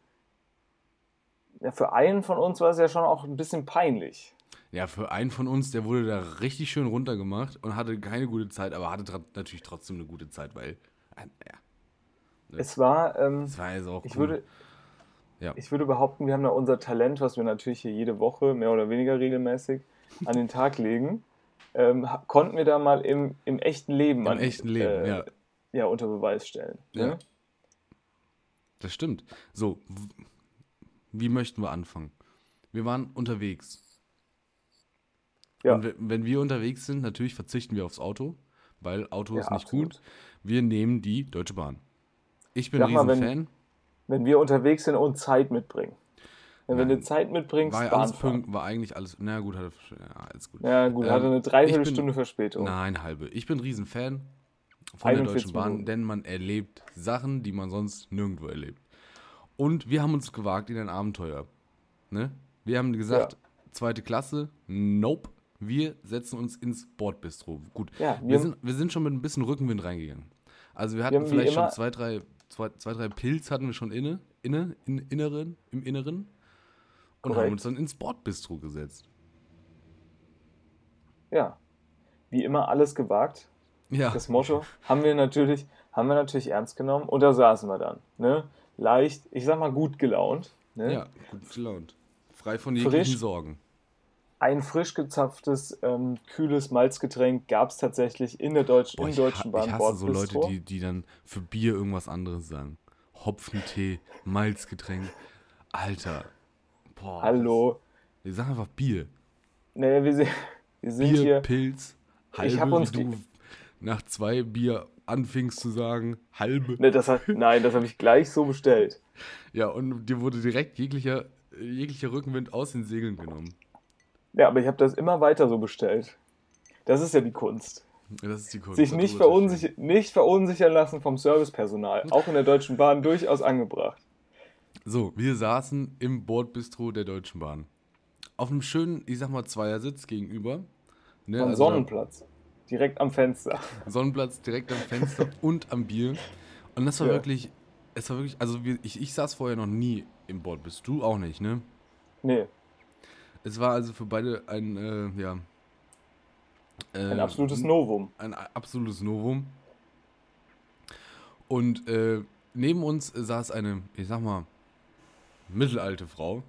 ja, für einen von uns war es ja schon auch ein bisschen peinlich. Ja, für einen von uns, der wurde da richtig schön runtergemacht und hatte keine gute Zeit, aber hatte natürlich trotzdem eine gute Zeit, weil, äh, ja, Es war, ähm, das war jetzt auch ich cool. würde, Ja. ich würde behaupten, wir haben da unser Talent, was wir natürlich hier jede Woche mehr oder weniger regelmäßig an den Tag legen, ähm, konnten wir da mal im, im echten Leben, Im an, echten Leben, äh, ja. ja, unter Beweis stellen. Ja. Ne? Das stimmt. So, wie möchten wir anfangen? Wir waren unterwegs. Ja. Und we- wenn wir unterwegs sind, natürlich verzichten wir aufs Auto, weil Auto Ja, ist nicht absolut. gut. Wir nehmen die Deutsche Bahn. Ich bin ein mal, wenn- Riesenfan. Wenn wir unterwegs sind und Zeit mitbringen. Wenn Nein. du Zeit mitbringst, War, ja alles pünkt, war eigentlich alles. Na gut, hatte, ja, alles gut. Ja, gut, Ähm, hatte eine Dreiviertelstunde Verspätung. Nein, halbe. Ich bin ein Riesenfan von der 41 Deutschen Bahn, Minuten. denn man erlebt Sachen, die man sonst nirgendwo erlebt. Und wir haben uns gewagt in ein Abenteuer. Ne? Wir haben gesagt, zweite Klasse, nope. Wir setzen uns ins Bordbistro. Gut, Ja, wir, wir- sind, wir sind schon mit ein bisschen Rückenwind reingegangen. Also wir hatten wie vielleicht schon zwei drei, zwei, zwei, drei Pilz hatten wir schon inne, inne, in, inneren, im Inneren und Korrekt. haben uns dann ins Bordbistro gesetzt. Ja. Wie immer alles gewagt. Ja, Das Motto haben wir natürlich, haben wir natürlich ernst genommen und da saßen wir dann. Ne? Leicht, ich sag mal gut gelaunt. Ne? ja gut gelaunt. Frei von jeglichen Frisch. Sorgen. Ein frisch gezapftes, ähm, kühles Malzgetränk gab es tatsächlich in der Deutschen, Boah, im Deutschen Bahn ich hasse so Leute, die, die dann für Bier irgendwas anderes sagen. Hopfentee, Malzgetränk. Alter. Boah. Hallo. Wir sagen einfach Bier. Naja, wir, sind- wir sind Bier, hier. Pilz, halbe, Ich hab uns du nach zwei Bier anfingst zu sagen, halbe. Ne, das hat, nein, das habe ich gleich so bestellt. Ja, und dir wurde direkt jeglicher, jeglicher Rückenwind aus den Segeln genommen. Ja, aber ich habe das immer weiter so bestellt. Das ist ja die Kunst. Das ist die Kunst. Sich nicht, zu verunsicher nicht verunsichern lassen vom Servicepersonal. Auch in der Deutschen Bahn durchaus angebracht. So, wir saßen im Bordbistro der Deutschen Bahn. Auf einem schönen, ich sag mal, Zweiersitz gegenüber. Ne, Am also Sonnenplatz. Direkt am Fenster. Sonnenplatz direkt am Fenster und am Bier. Und das war Ja. wirklich, es war wirklich, also ich, ich saß vorher noch nie im Bordbistro, du auch nicht, ne? Nee, Es war also für beide ein, äh, ja. ein äh, absolutes Novum. ein absolutes Novum. Und äh, neben uns saß eine, ich sag mal, mittelalte Frau.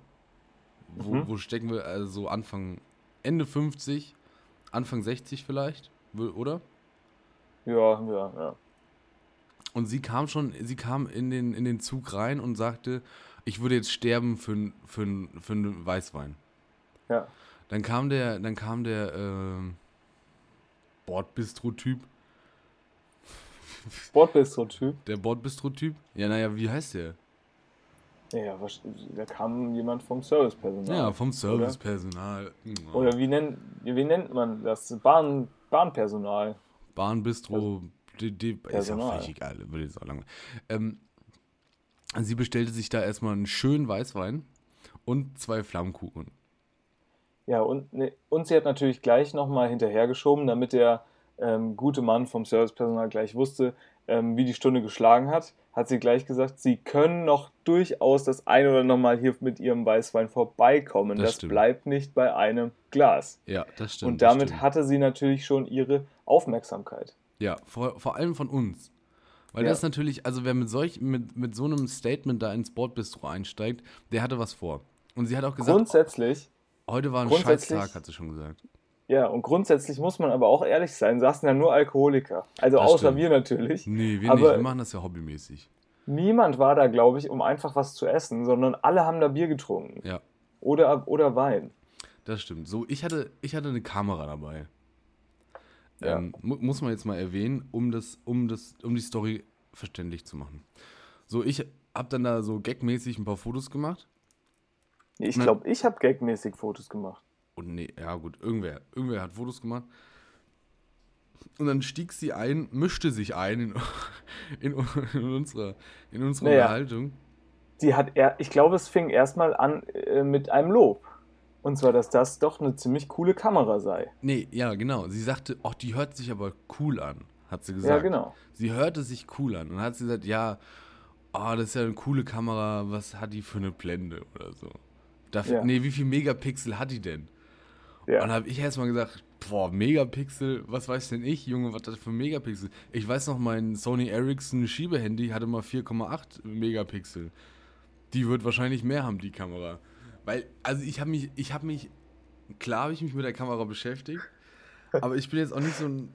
Wo, Mhm. wo stecken wir? Also so Anfang, Ende 50, Anfang 60 vielleicht, oder? Ja, ja, ja. Und sie kam schon, sie kam in den, in den Zug rein und sagte, ich würde jetzt sterben für, für, für einen Weißwein. Ja. Dann kam der, dann kam der ähm, Bordbistro-Typ, Bordbistro-Typ. der Bordbistro-Typ. Ja, naja, wie heißt der? Ja, was- da kam jemand vom Servicepersonal. Ja, vom Servicepersonal. Oder wie nennt, wie nennt man das? Bahn, Bahnpersonal. Bahnbistro, die, die, ist ja völlig egal, würde jetzt auch lange. Ähm, sie bestellte sich da erstmal einen schönen Weißwein und zwei Flammkuchen. Ja, und, ne, und sie hat natürlich gleich nochmal hinterhergeschoben, damit der ähm, gute Mann vom Servicepersonal gleich wusste, ähm, wie die Stunde geschlagen hat, hat sie gleich gesagt, sie können noch durchaus das ein oder nochmal hier mit ihrem Weißwein vorbeikommen. Das Das, bleibt nicht bei einem Glas. Ja, das stimmt. und damit stimmt. hatte sie natürlich schon ihre Aufmerksamkeit. Ja, vor, vor allem von uns. Weil Ja. das natürlich, also wer mit solch, mit, mit so einem Statement da ins Bordbistro einsteigt, der hatte was vor. Und sie hat auch gesagt, Grundsätzlich, heute war ein Scheißtag, hat sie schon gesagt. ja, und grundsätzlich muss man aber auch ehrlich sein, saßen ja nur Alkoholiker. Also Das außer stimmt. wir natürlich. Nee, wir Aber- nicht, wir machen das ja hobbymäßig. Niemand war da, glaube ich, um einfach was zu essen, sondern alle haben da Bier getrunken. Ja, Oder, oder Wein. das stimmt. So, ich hatte, ich hatte eine Kamera dabei. Ja. Ähm, mu muss man jetzt mal erwähnen, um, das, um, das, um die Story verständlich zu machen. So, ich habe dann da so gagmäßig ein paar Fotos gemacht. Ich Na- glaube, ich habe gagmäßig Fotos gemacht. Und nee, ja gut, irgendwer, irgendwer hat Fotos gemacht. Und dann stieg sie ein, mischte sich ein in, in, in unserer, in unserer Naja. Unterhaltung. die hat er, ich glaube, es fing erstmal an äh, mit einem Lob. Und zwar, dass das doch eine ziemlich coole Kamera sei. Nee, ja, genau. Sie sagte, ach, die hört sich aber cool an, hat sie gesagt. Ja, genau. Sie hörte sich cool an. Und dann hat sie gesagt, ja, oh, das ist ja eine coole Kamera, was hat die für eine Blende oder so. Dafür, Ja. Nee, wie viel Megapixel hat die denn? Ja. Und dann habe ich erstmal gesagt, boah, Megapixel, was weiß denn ich, Junge, was das für Megapixel? Ich weiß noch, mein Sony Ericsson Schiebehandy hatte mal 4,8 Megapixel. Die wird wahrscheinlich mehr haben, die Kamera. Weil, also ich habe mich, ich habe mich, klar habe ich mich mit der Kamera beschäftigt, aber ich bin jetzt auch nicht so ein,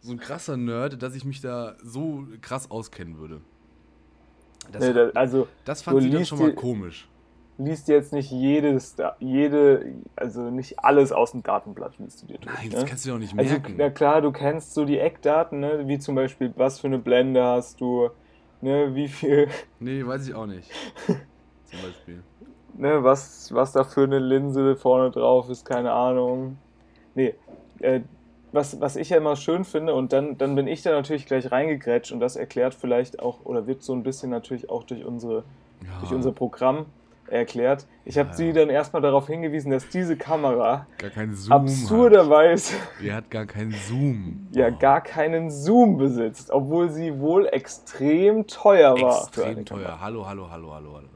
so ein krasser Nerd, dass ich mich da so krass auskennen würde. Das, Nee, da, also, das fand sie dann schon mal die- komisch. Liest jetzt nicht jedes, jede, also nicht alles aus dem Datenblatt liest du dir durch. Nein, ne? das kannst du doch nicht Also, merken. na klar, du kennst so die Eckdaten, ne? wie zum Beispiel, was für eine Blende hast du, ne? wie viel, nee, weiß ich auch nicht. Zum Beispiel. ne? was, was da für eine Linse vorne drauf ist, keine Ahnung. Nee, äh, was, was ich ja immer schön finde, und dann, dann bin ich da natürlich gleich reingegrätscht und das erklärt vielleicht auch, oder wird so ein bisschen natürlich auch durch unsere Ja. durch unser Programm erklärt. Ich habe Ja. sie dann erstmal darauf hingewiesen, dass diese Kamera absurderweise hat. Er hat gar keinen Zoom. ja Oh, gar keinen Zoom besitzt, obwohl sie wohl extrem teuer war. extrem teuer. Kamera. Hallo, hallo, hallo, hallo, hallo.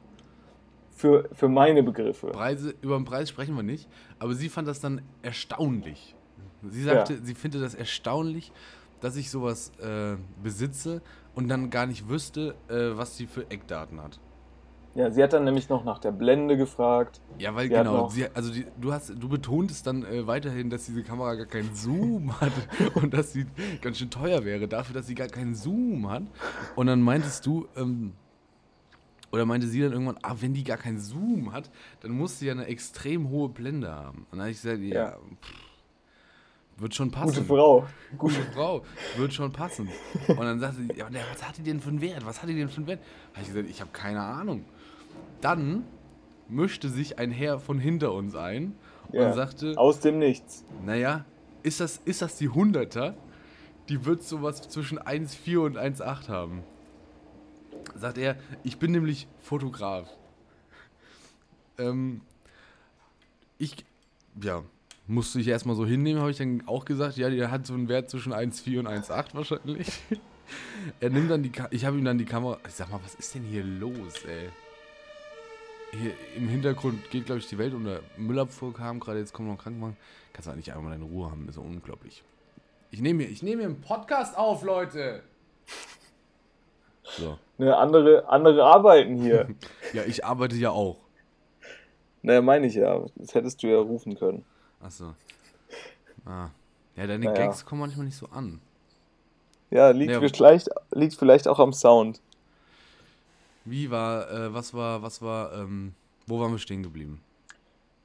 Für, für meine Begriffe. Preise, über den Preis sprechen wir nicht, aber sie fand das dann erstaunlich. Sie sagte, Ja. sie findet das erstaunlich, dass ich sowas äh, besitze und dann gar nicht wüsste, äh, was sie für Eckdaten hat. Ja, sie hat dann nämlich noch nach der Blende gefragt. Ja, weil Sie genau, sie, also die, du hast, du betontest dann äh, weiterhin, dass diese Kamera gar keinen Zoom hat und dass sie ganz schön teuer wäre dafür, dass sie gar keinen Zoom hat. Und dann meintest du, ähm, oder meinte sie dann irgendwann, ah, wenn die gar keinen Zoom hat, dann muss sie ja eine extrem hohe Blende haben. Und dann habe ich gesagt, ja, Ja. pff, wird schon passen. Gute Frau. Gute Frau, wird schon passen. Und dann sagte sie, ja, was hat die denn für einen Wert? Was hat die denn für einen Wert? Habe ich gesagt, ich habe keine Ahnung. Dann mischte sich ein Herr von hinter uns ein und Ja. sagte, Aus dem Nichts. naja, ist das, ist das die 100er? Die wird sowas zwischen 1,4 und 1,8 haben. Sagt er, ich bin nämlich Fotograf. Ähm, ich, ja, musste ich erstmal so hinnehmen, habe ich dann auch gesagt, ja, der hat so einen Wert zwischen 1,4 und 1,8 wahrscheinlich. er nimmt dann die, Ka ich habe ihm dann die Kamera, ich sag mal, was ist denn hier los, ey? Hier im Hintergrund geht, glaube ich, die Welt unter. Müllabfuhr kam gerade, jetzt kommt noch ein Krankenwagen. Kannst du eigentlich einfach mal deine Ruhe haben, ist unglaublich. Ich nehme hier, ich nehme hier einen Podcast auf, Leute. So. Ne, andere, andere arbeiten hier. Ja, ich arbeite ja auch. naja, meine ich ja. Das hättest du ja rufen können. Achso. Ah. Ja, deine Naja. Gags kommen manchmal nicht so an. Ja, liegt, Ja. vielleicht, liegt vielleicht auch am Sound. Wie war, äh, was war, was war, ähm, wo waren wir stehen geblieben?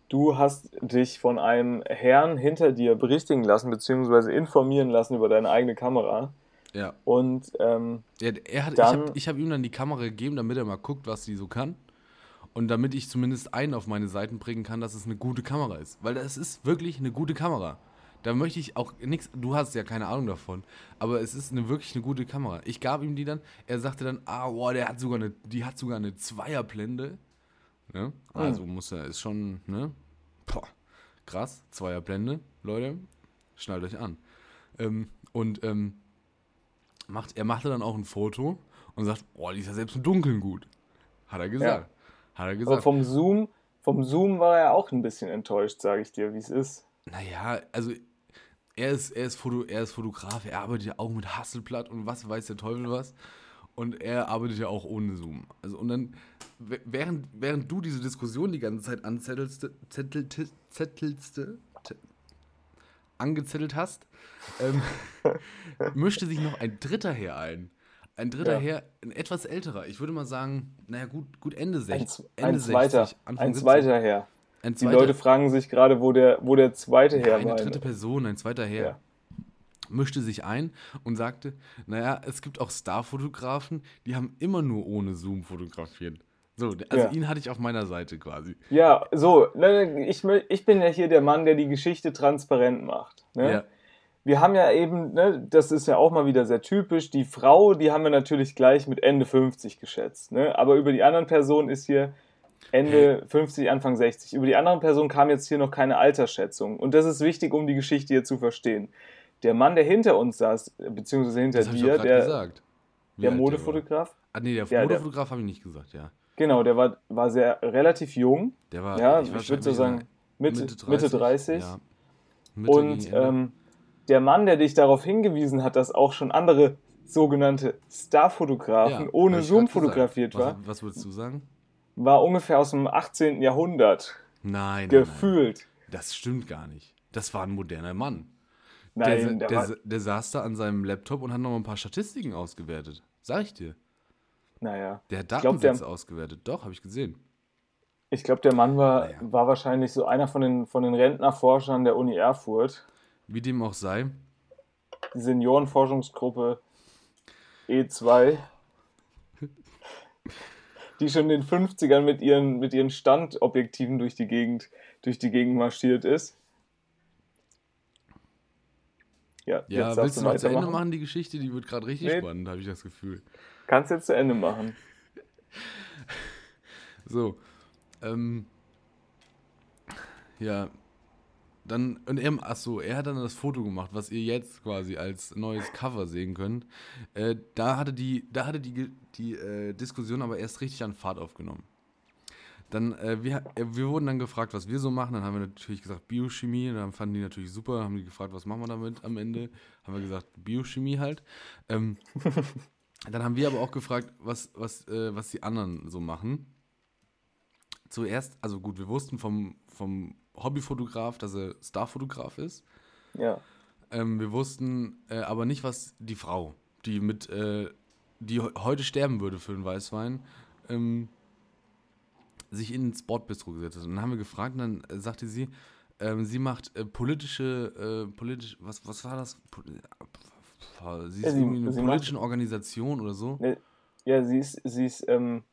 Du hast dich von einem Herrn hinter dir berichtigen lassen, beziehungsweise informieren lassen über deine eigene Kamera. Ja. Und ähm, Ja, er hat, ich Dann- habe ich hab ihm dann die Kamera gegeben, damit er mal guckt, was sie so kann. Und damit ich zumindest einen auf meine Seiten bringen kann, dass es eine gute Kamera ist. Weil das ist wirklich eine gute Kamera. Da möchte ich auch nichts, du hast ja keine Ahnung davon, aber es ist eine wirklich eine gute Kamera. Ich gab ihm die dann, er sagte dann, ah, boah, der hat sogar eine, die hat sogar eine Zweierblende. Ne? Also muss er, ist schon, ne? Boah, krass, Zweierblende, Leute, schnallt euch an. Ähm, und ähm, macht, er machte dann auch ein Foto und sagt, oh, die ist ja selbst im Dunkeln gut. Hat er gesagt. Hat er aber gesagt. vom Zoom, vom Zoom war er auch ein bisschen enttäuscht, sage ich dir, wie es ist. Naja, also er ist, er, ist Foto, er ist Fotograf, er arbeitet ja auch mit Hasselblatt und was weiß der Teufel was. Und er arbeitet ja auch ohne Zoom. Also und dann, während, während du diese Diskussion die ganze Zeit anzettelste, zettelte, zettelste, te- angezettelt hast, ähm, mischte sich noch ein dritter Herr ein. Ein dritter Ja. Herr, ein etwas älterer. Ich würde mal sagen, naja, gut, gut Ende 60. Ein, Ende ein zweiter, 60, Anfang ein 70. zweiter Herr. Ein Die zweiter, Leute fragen sich gerade, wo der, wo der zweite Herr eine war. dritte Person, ein zweiter Herr. Ja. mischte sich ein und sagte, naja, es gibt auch Starfotografen, die haben immer nur ohne Zoom fotografiert. So, also Ja. ihn hatte ich auf meiner Seite quasi. Ja, so, ne, ich, mö- ich bin ja hier der Mann, der die Geschichte transparent macht. Ne? Ja. wir haben ja eben, ne, das ist ja auch mal wieder sehr typisch, die Frau, die haben wir natürlich gleich mit Ende 50 geschätzt. Ne? Aber über die anderen Personen ist hier Ende 50, Anfang 60. Über die anderen Personen kam jetzt hier noch keine Altersschätzung. Und das ist wichtig, um die Geschichte hier zu verstehen. Der Mann, der hinter uns saß, beziehungsweise hinter Das dir, der, gesagt. Der Modefotograf. Ah, nee, der Ja, Modefotograf habe ich nicht gesagt, ja. genau, der war, war sehr relativ jung. Der war, Ja, ich, ich, würde so sagen Mitte, Mitte 30. Ja. Mitte Und ähm, der Mann, der dich darauf hingewiesen hat, dass auch schon andere sogenannte Starfotografen Ja, ohne Zoom fotografiert was, war, Was würdest du sagen? War ungefähr aus dem 18. Jahrhundert Nein, nein, nein. gefühlt. Das stimmt gar nicht. Das war ein moderner Mann. Nein, der, der, der, war, der, saß da an seinem Laptop und hat noch mal ein paar Statistiken ausgewertet. Sag ich dir. naja. Der hat Datensätze ausgewertet. Doch, habe ich gesehen. Ich glaube, der Mann war, Naja. war wahrscheinlich so einer von den, von den Rentnerforschern der Uni Erfurt, Wie dem auch sei. die Seniorenforschungsgruppe E2, die schon in den 50ern mit ihren, mit ihren Standobjektiven durch die Gegend, durch die Gegend marschiert ist. Ja, Ja, willst du noch zu Ende machen, die Geschichte? Die wird gerade richtig Nee. spannend, habe ich das Gefühl. Kannst jetzt zu Ende machen. So. Ähm. Ja. Dann, und er, achso, er hat dann das Foto gemacht, was ihr jetzt quasi als neues Cover sehen könnt. Äh, da hatte die, da hatte die, die äh, Diskussion aber erst richtig an Fahrt aufgenommen. Dann, äh, wir, äh, wir wurden dann gefragt, was wir so machen. Dann haben wir natürlich gesagt Biochemie. Dann fanden die natürlich super. Haben die gefragt, was machen wir damit am Ende? Haben wir gesagt Biochemie halt. Ähm, dann haben wir aber auch gefragt, was, was, äh, was die anderen so machen. Zuerst, also gut, wir wussten vom, vom Hobbyfotograf, dass er Starfotograf ist. Ja. Ähm, wir wussten äh, aber nicht, was die Frau, die mit, äh, die he- heute sterben würde für einen Weißwein, ähm, sich ins Bordbistro gesetzt hat. Und dann haben wir gefragt und dann äh, sagte sie, ähm, sie macht äh, politische, äh, politisch, was, was war das? Äh, Sie ist Ja, sie- irgendwie in einer politischen Organisation oder so. Ne, Ja, sie ist, sie ist, ähm,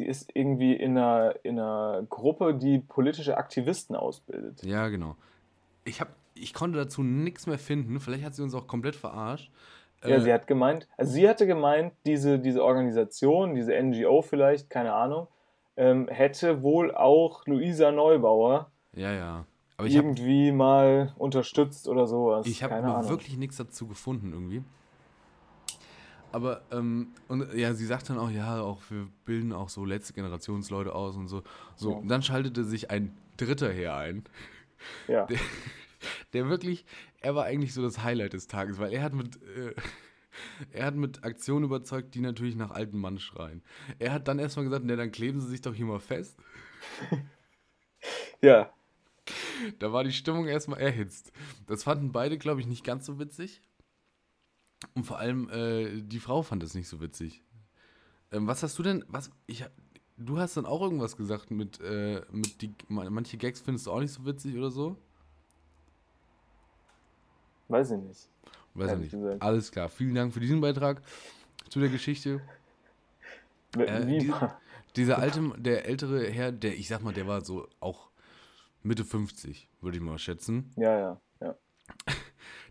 sie ist irgendwie in einer, in einer Gruppe, die politische Aktivisten ausbildet. Ja, genau. Ich, hab, ich konnte dazu nichts mehr finden. Vielleicht hat sie uns auch komplett verarscht. Ja, Äh, sie hat gemeint, also sie hatte gemeint, diese, diese Organisation, diese NGO vielleicht, keine Ahnung, ähm, hätte wohl auch Luisa Neubauer ja, ja. Habe irgendwie mal unterstützt oder sowas. ich hab Ahnung. wirklich nichts dazu gefunden irgendwie. Aber, ähm, und ja, sie sagt dann auch, ja, auch wir bilden auch so letzte Generationsleute aus und so. So, Ja. dann schaltete sich ein Dritter her ein. Ja. Der, der wirklich, er war eigentlich so das Highlight des Tages, weil er hat mit, äh, er hat mit Aktionen überzeugt, die natürlich nach alten Mann schreien. Er hat dann erstmal gesagt, ne, dann kleben Sie sich doch hier mal fest. ja, Da war die Stimmung erstmal erhitzt. Das fanden beide, glaube ich, nicht ganz so witzig. Und vor allem äh, die Frau fand es nicht so witzig. Ähm, was hast du denn, was, ich, du hast dann auch irgendwas gesagt mit, äh, mit die, manche Gags findest du auch nicht so witzig oder so? weiß ich nicht. Weiß ich nicht. gesagt. Alles klar. Vielen Dank für diesen Beitrag zu der Geschichte. Äh, wie die- war- Dieser alte, der ältere Herr, der, ich sag mal, der war so auch Mitte 50, würde ich mal schätzen. ja, ja, ja.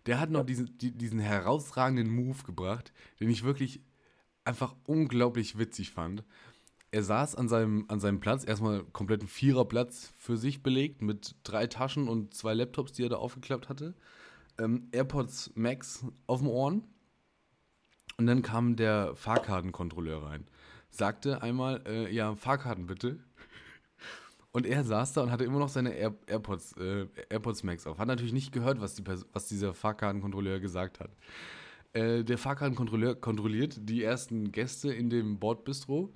Der hat noch diesen, die, diesen herausragenden Move gebracht, den ich wirklich einfach unglaublich witzig fand. Er saß an seinem, an seinem Platz, erstmal kompletten Viererplatz für sich belegt, mit drei Taschen und zwei Laptops, die er da aufgeklappt hatte. Ähm, AirPods Max auf dem Ohren. Und dann kam der Fahrkartenkontrolleur rein. Sagte einmal, äh, ja, Fahrkarten bitte. Und er saß da und hatte immer noch seine Air AirPods, äh, AirPods Max auf. Hat natürlich nicht gehört, was, die was dieser Fahrkartenkontrolleur gesagt hat. Äh, der Fahrkartenkontrolleur kontrolliert die ersten Gäste in dem Bordbistro.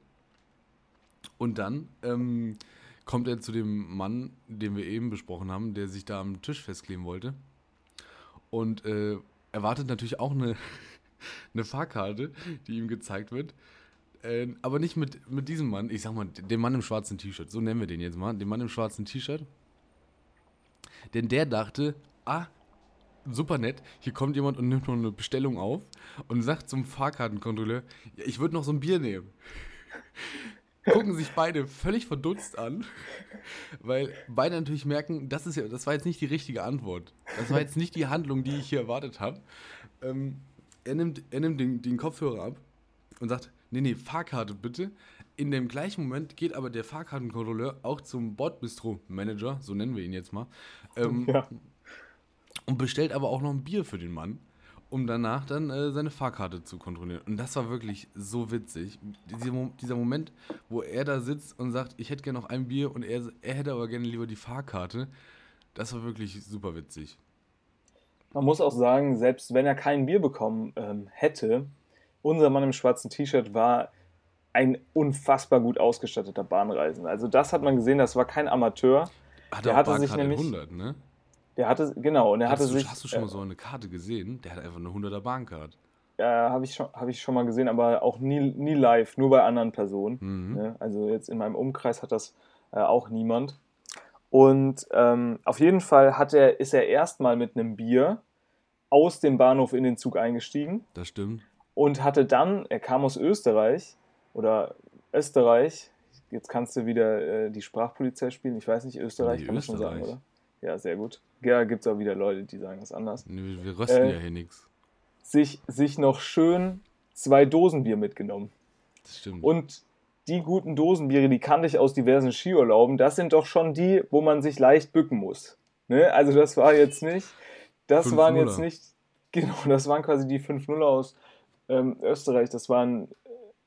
Und dann ähm, kommt er zu dem Mann, den wir eben besprochen haben, der sich da am Tisch festkleben wollte. Und äh, erwartet natürlich auch eine, eine Fahrkarte, die ihm gezeigt wird. Äh, aber nicht mit, mit diesem Mann, ich sag mal, den Mann im schwarzen T-Shirt, so nennen wir den jetzt mal, den Mann im schwarzen T-Shirt. Denn der dachte, ah, super nett, hier kommt jemand und nimmt noch eine Bestellung auf und sagt zum Fahrkartenkontrolleur, ja, ich würde noch so ein Bier nehmen. gucken sich beide völlig verdutzt an, weil beide natürlich merken, das ist ja, das war jetzt nicht die richtige Antwort. Das war jetzt nicht die Handlung, die ich hier erwartet habe. Ähm, er nimmt, er nimmt den, den Kopfhörer ab und sagt, nee, nee, Fahrkarte bitte. In dem gleichen Moment geht aber der Fahrkartenkontrolleur auch zum Bordbistro-Manager, so nennen wir ihn jetzt mal, ähm, Ja. und bestellt aber auch noch ein Bier für den Mann, um danach dann äh, seine Fahrkarte zu kontrollieren. Und das war wirklich so witzig. Dieser, Mo dieser Moment, wo er da sitzt und sagt, ich hätte gerne noch ein Bier und er, er hätte aber gerne lieber die Fahrkarte, das war wirklich super witzig. Man muss auch sagen, selbst wenn er kein Bier bekommen ähm, hätte, unser Mann im schwarzen T-Shirt war ein unfassbar gut ausgestatteter Bahnreisender. Also das hat man gesehen, das war kein Amateur. Hat Der hatte sich Bahnkarte nämlich- 100, ne? Der hatte, genau, und er hatte Hast du, sich. hast du schon mal äh, so eine Karte gesehen? Der hat einfach eine 100er Bahncard. Ja, habe ich, schon- hab ich schon mal gesehen, aber auch nie, nie live, nur bei anderen Personen. Mhm. Ne? Also jetzt in meinem Umkreis hat das äh, auch niemand. Und ähm, auf jeden Fall hat er, ist er erstmal mit einem Bier aus dem Bahnhof in den Zug eingestiegen Das stimmt. Und hatte dann, er kam aus Österreich oder Österreich, jetzt kannst du wieder äh, die Sprachpolizei spielen, ich weiß nicht, Österreich Nee, kann man schon sagen, oder? Ja, sehr gut. Ja, gibt es auch wieder Leute, die sagen das anders. Nee, Wir, rösten Äh, ja hier nichts. Sich, sich noch schön zwei Dosen Bier mitgenommen. Das stimmt. Und die guten Dosenbiere, die kannte ich aus diversen Skiurlauben, das sind doch schon die, wo man sich leicht bücken muss. Ne? Also das war jetzt nicht, das waren jetzt nicht, genau, das waren quasi die 5-0 aus ähm, Österreich, das waren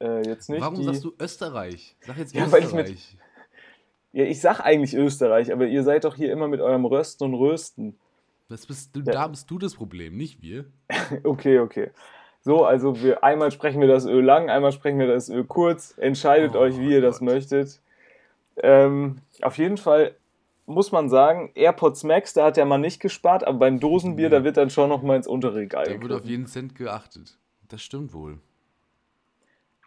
äh, jetzt nicht Warum die... sagst du Österreich? Sag jetzt Ja, weil ich mit- Österreich. ja, ich sag eigentlich Österreich, aber ihr seid doch hier immer mit eurem Rösten und Rösten. Das bist, du, Ja. Da bist du das Problem, nicht wir. Okay, okay. So, also wir, einmal sprechen wir das Öl lang, einmal sprechen wir das Öl kurz. Entscheidet Oh euch, wie ihr das Gott. möchtet. Ähm, auf jeden Fall muss man sagen, AirPods Max, da hat der Mann nicht gespart, aber beim Dosenbier, da wird dann schon noch mal ins untere Regal Da wird auf jeden Cent geachtet. Das stimmt wohl.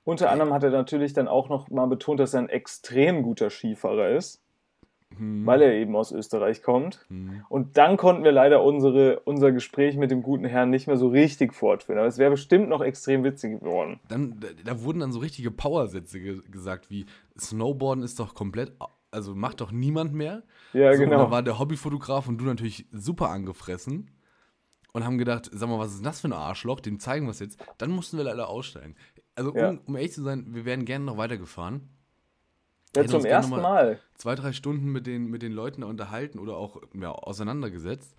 Unter anderem hat er natürlich dann auch noch mal betont, dass er ein extrem guter Skifahrer ist, Hm. weil er eben aus Österreich kommt. Hm. Und dann konnten wir leider unsere, unser Gespräch mit dem guten Herrn nicht mehr so richtig fortführen. Aber es wäre bestimmt noch extrem witzig geworden. Dann, da, wurden dann so richtige Powersätze ge gesagt, wie Snowboarden ist doch komplett, also macht doch niemand mehr. Ja, so, genau. da war der Hobbyfotograf und du natürlich super angefressen und haben gedacht, sag mal, was ist denn das für ein Arschloch? Dem zeigen wir es jetzt. Dann mussten wir leider aussteigen. Also, Ja. um, um ehrlich zu sein, wir wären gerne noch weitergefahren. Ja, hätten zum ersten noch Mal. Zwei, drei Stunden mit den, mit den Leuten unterhalten oder auch ja, auseinandergesetzt.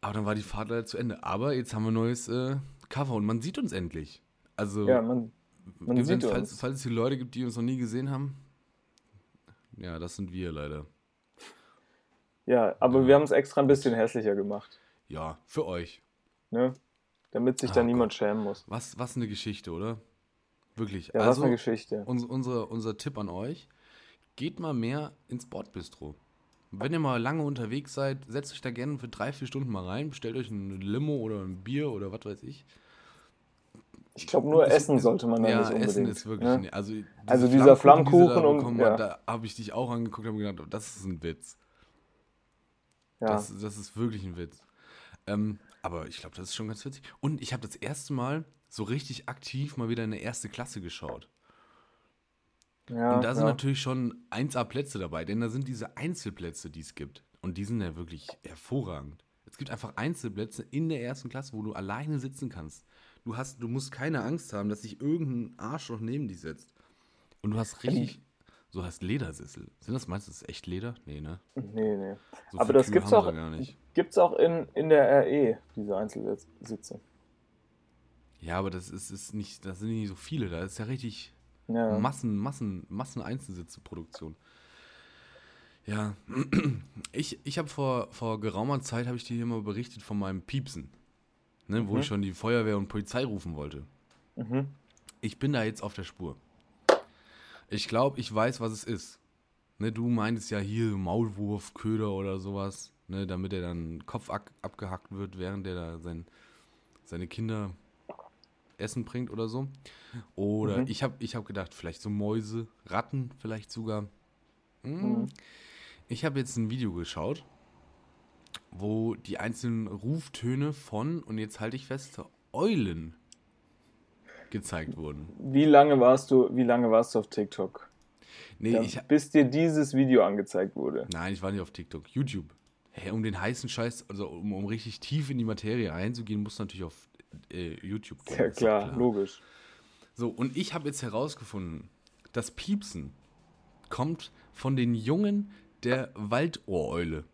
Aber dann war die Fahrt leider zu Ende. Aber jetzt haben wir ein neues äh, Cover und man sieht uns endlich. Also, Ja, man, man Gibt- sieht falls, uns. falls es hier Leute gibt, die uns noch nie gesehen haben. Ja, das sind wir leider. Ja, aber Ja. wir haben es extra ein bisschen hässlicher gemacht, Ja, für euch. ne? Damit sich Oh da niemand Gott. schämen muss. Was, was eine Geschichte, oder? Wirklich. Ja, was also, eine Geschichte. uns, unsere, unser Tipp an euch: geht mal mehr ins Bordbistro. Wenn ihr mal lange unterwegs seid, setzt euch da gerne für drei, vier Stunden mal rein, bestellt euch ein Limo oder ein Bier oder was weiß ich. Ich glaube, nur Es- Essen es- sollte man da ja, nicht unbedingt. Essen ist wirklich. ne? ne, also, diese Also dieser Flammkuchen, die und- ja. hat, da habe ich dich auch angeguckt und habe gedacht, das ist ein Witz. Ja. Das, das ist wirklich ein Witz. Ähm, aber ich glaube, das ist schon ganz witzig. Und ich habe das erste Mal so richtig aktiv mal wieder in der erste Klasse geschaut. ja, Und da sind ja. natürlich schon 1A-Plätze dabei, denn da sind diese Einzelplätze, die es gibt. Und die sind ja wirklich hervorragend. Es gibt einfach Einzelplätze in der ersten Klasse, wo du alleine sitzen kannst. Du, hast, du musst keine Angst haben, dass sich irgendein Arschloch neben dich setzt. Und du hast richtig, so hast Ledersessel. Sind das meistens echt Leder? Nee, ne? Nee, nee. So Aber das Kühe gibt's haben auch, gar nicht. gibt's auch in, in der RE, diese Einzelsitze. Ja, aber das ist, ist nicht, das sind nicht so viele. Da ist ja richtig Ja. Massen, Massen, Massen Einzelsitze-Produktion. Ja, ich, ich habe vor, vor geraumer Zeit, habe ich dir hier mal berichtet von meinem Piepsen, ne, wo Mhm. ich schon die Feuerwehr und Polizei rufen wollte. Mhm. Ich bin da jetzt auf der Spur. Ich glaube, ich weiß, was es ist. Ne, du meintest ja hier Maulwurf, Köder oder sowas, ne, damit er dann Kopf ab, abgehackt wird, während er da sein, seine Kinder Essen bringt oder so. Oder Mhm. ich habe ich hab gedacht, vielleicht so Mäuse, Ratten vielleicht sogar. Hm. Mhm. Ich habe jetzt ein Video geschaut, wo die einzelnen Ruftöne von, und jetzt halte ich fest, Eulen gezeigt wurden. Wie lange warst du, wie lange warst du auf TikTok? Nee, ich, bis dir dieses Video angezeigt wurde. nein, ich war nicht auf TikTok. YouTube. Hä, um den heißen Scheiß, also um, um richtig tief in die Materie einzugehen, musst du natürlich auf äh, YouTube gehen. Ja doch klar, logisch. So, und ich habe jetzt herausgefunden, das Piepsen kommt von den Jungen der Waldohreule,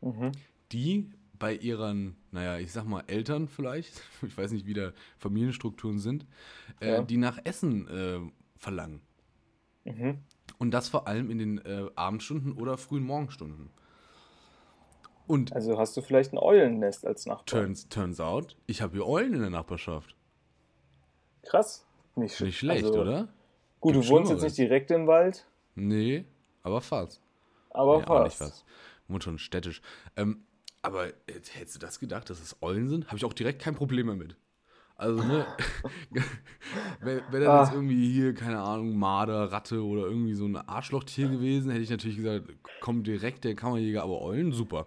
Mhm. die bei ihren, naja, ich sag mal Eltern vielleicht, ich weiß nicht, wie da Familienstrukturen sind, äh, Ja. die nach Essen äh, verlangen. Mhm. Und das vor allem in den äh, Abendstunden oder frühen Morgenstunden. Und Also hast du vielleicht ein Eulennest als Nachbar. turns, turns out, ich habe hier Eulen in der Nachbarschaft. Krass. Nicht, Nicht schlecht, also, oder? Gut, du Gibt wohnst jetzt nicht direkt im Wald, Nee, aber fast. aber ja, auch nicht fast. fast. Wohnt schon städtisch. Ähm, aber jetzt hättest du das gedacht, dass es Eulen sind? Habe ich auch direkt kein Problem mehr mit. Also, ne? Wäre wär das Ah. jetzt irgendwie hier, keine Ahnung, Marder, Ratte oder irgendwie so ein Arschlochtier gewesen, hätte ich natürlich gesagt, komm direkt der Kammerjäger, aber Eulen, super.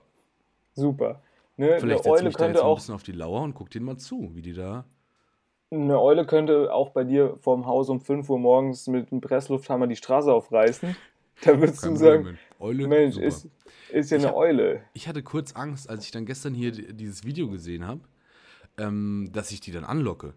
Super. Ne, Vielleicht setze Eule mich da jetzt mal ein auch bisschen auf die Lauer und guck denen mal zu, wie die da. eine Eule könnte auch bei dir vorm Haus um 5 Uhr morgens mit einem Presslufthammer die Straße aufreißen. Da würdest Kein du sagen. Eule, Mensch, super. ist, ist ja Ich eine hab- Eule. Ich hatte kurz Angst, als ich dann gestern hier di- dieses Video gesehen habe, ähm, dass ich die dann anlocke.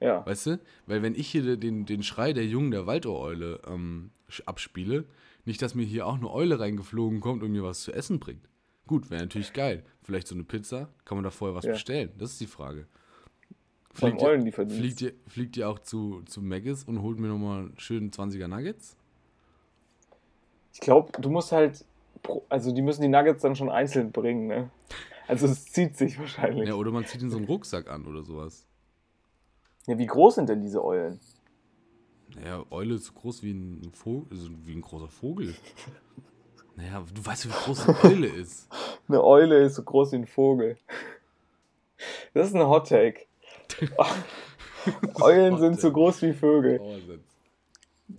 Ja. Weißt du? Weil wenn ich hier den, den Schrei der Jungen der Waldohreule ähm, abspiele, nicht, dass mir hier auch eine Eule reingeflogen kommt und mir was zu essen bringt. Gut, wäre natürlich geil. Vielleicht so eine Pizza, kann man da vorher was Ja. bestellen? Das ist die Frage. Fliegt ihr, fliegt, ihr, fliegt ihr auch zu, zu Maggis und holt mir nochmal schön 20er Nuggets? Ich glaube, du musst halt, also die müssen die Nuggets dann schon einzeln bringen, ne? Also es zieht sich wahrscheinlich. Ja, oder man zieht in so einen Rucksack an oder sowas. Ja, wie groß sind denn diese Eulen? Naja, Eule ist so groß wie ein Vogel, also wie ein großer Vogel. Naja, du weißt, wie groß eine Eule ist. Eine Eule ist so groß wie ein Vogel. Das ist ein Hot Take. Eulen sind so groß wie Vögel. Dauersatz.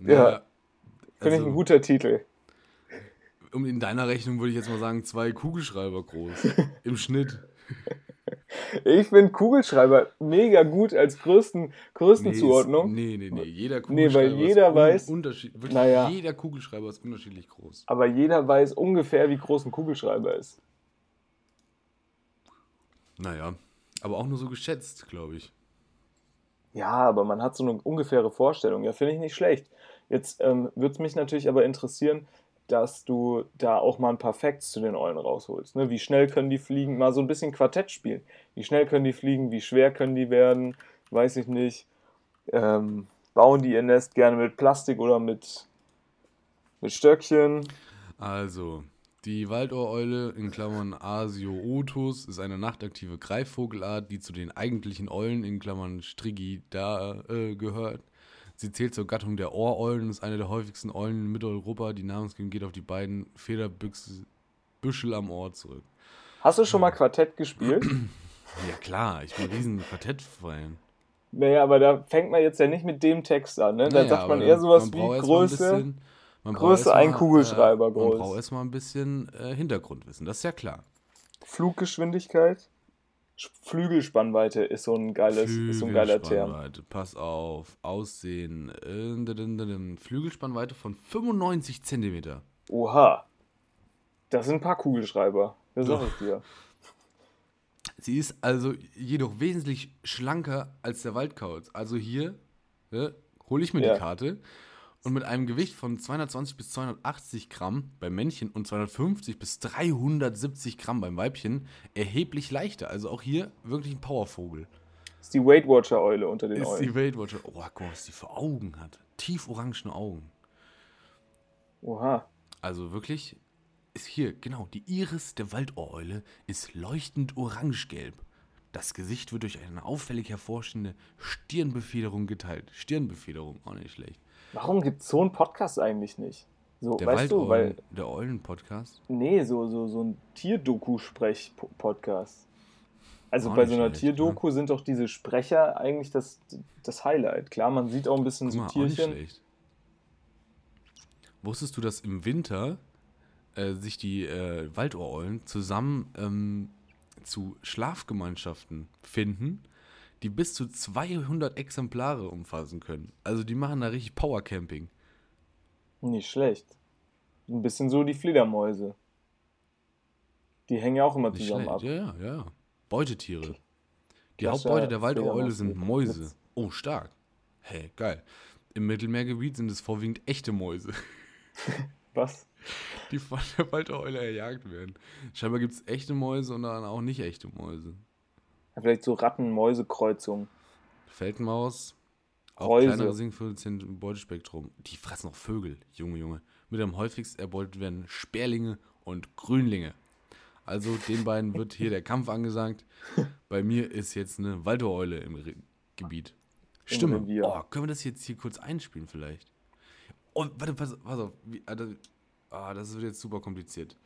Ja. Finde ich also, ein guter Titel. Um in deiner Rechnung würde ich jetzt mal sagen, zwei Kugelschreiber groß. Im Schnitt. Ich finde Kugelschreiber mega gut als größten, größten ist- Zuordnung. Nee, nee, nee. Jeder Nee, Kugelschreiber jeder ist weiß- Unterschied, wirklich Naja. jeder Kugelschreiber ist unterschiedlich groß. Aber jeder weiß ungefähr, wie groß ein Kugelschreiber ist. Naja, aber auch nur so geschätzt, glaube ich. Ja, aber man hat so eine ungefähre Vorstellung. Ja, finde ich nicht schlecht. Jetzt ähm, würde es mich natürlich aber interessieren, dass du da auch mal ein paar Facts zu den Eulen rausholst. Ne? Wie schnell können die fliegen? Mal so ein bisschen Quartett spielen. Wie schnell können die fliegen? Wie schwer können die werden? Weiß ich nicht. Ähm, bauen die ihr Nest gerne mit Plastik oder mit, mit Stöckchen? Also, die Waldohreule in Klammern Asiootus ist eine nachtaktive Greifvogelart, die zu den eigentlichen Eulen in Klammern Strigida äh, gehört. Sie zählt zur Gattung der Ohreulen und ist eine der häufigsten Eulen in Mitteleuropa. Die Namensgebung geht auf die beiden Federbüschel am Ohr zurück. Hast du schon mal Quartett gespielt? Ja klar, ich bin ein riesen Quartettfan. naja, aber da fängt man jetzt ja nicht mit dem Text an. Ne? Da Naja, sagt man eher sowas man wie mal ein Größe. bisschen- Größe erst mal, ein Kugelschreiber äh, groß. Man braucht erstmal ein bisschen äh, Hintergrundwissen, das ist ja klar. Fluggeschwindigkeit, Sch- Flügelspannweite ist so ein geiles, ist so ein geiler Term. Pass auf, Aussehen, äh, Flügelspannweite von 95 Zentimeter. Oha. Das sind ein paar Kugelschreiber. Das sag ich dir. Sie ist also jedoch wesentlich schlanker als der Waldkauz. Also hier ne, hole ich mir Ja. die Karte und mit einem Gewicht von 220 bis 280 Gramm beim Männchen und 250 bis 370 Gramm beim Weibchen erheblich leichter. Also auch hier wirklich ein Powervogel. Das ist die Weight Watcher Eule unter den Ist Eulen. die Weight Watcher. Oh, guck mal, was die für Augen hat. Tief orangene Augen. Oha. Also wirklich ist hier, genau, die Iris der Waldohreule ist leuchtend orangegelb. Das Gesicht wird durch eine auffällig hervorstehende Stirnbefederung geteilt. Stirnbefederung, auch nicht schlecht. Warum gibt es so einen Podcast eigentlich nicht? So, Der weißt du, weil. Der Eulen-Podcast. Nee, so, so, so ein Tierdoku-Sprech-Podcast. Also Auch bei so einer schlecht, ne? Tierdoku sind doch diese Sprecher eigentlich das, das Highlight. Klar, man sieht auch ein bisschen Guck so mal, auch nicht Tierchen. schlecht. Wusstest du, dass im Winter äh, sich die äh, Waldohreulen zusammen ähm, zu Schlafgemeinschaften finden, die bis zu 200 Exemplare umfassen können. Also die machen da richtig Powercamping. Nicht schlecht. Ein bisschen so die Fledermäuse. Die hängen ja auch immer Nicht zusammen schlecht. ab. Ja, ja, ja. Beutetiere. Die Klasse Hauptbeute der Waldeule sind Mäuse. Oh, stark. Hey, geil. Im Mittelmeergebiet sind es vorwiegend echte Mäuse, Was? die von der Waldeule erjagt werden. Scheinbar gibt es echte Mäuse und dann auch nicht echte Mäuse. Ja, vielleicht so Ratten-Mäuse-Kreuzung. Feldmaus, auch Mäuse. kleinere Singvögel sind im Beutespektrum. Die fressen auch Vögel, Junge, Junge. Mit am häufigsten erbeutet werden Sperlinge und Grünlinge. Also den beiden wird hier der Kampf angesagt. Bei mir ist jetzt eine Waldoreule im Re Gebiet. Stimme. Oh, können wir das jetzt hier kurz einspielen vielleicht? Oh, warte, pass, pass auf. Wie, das, ah, das wird jetzt super kompliziert.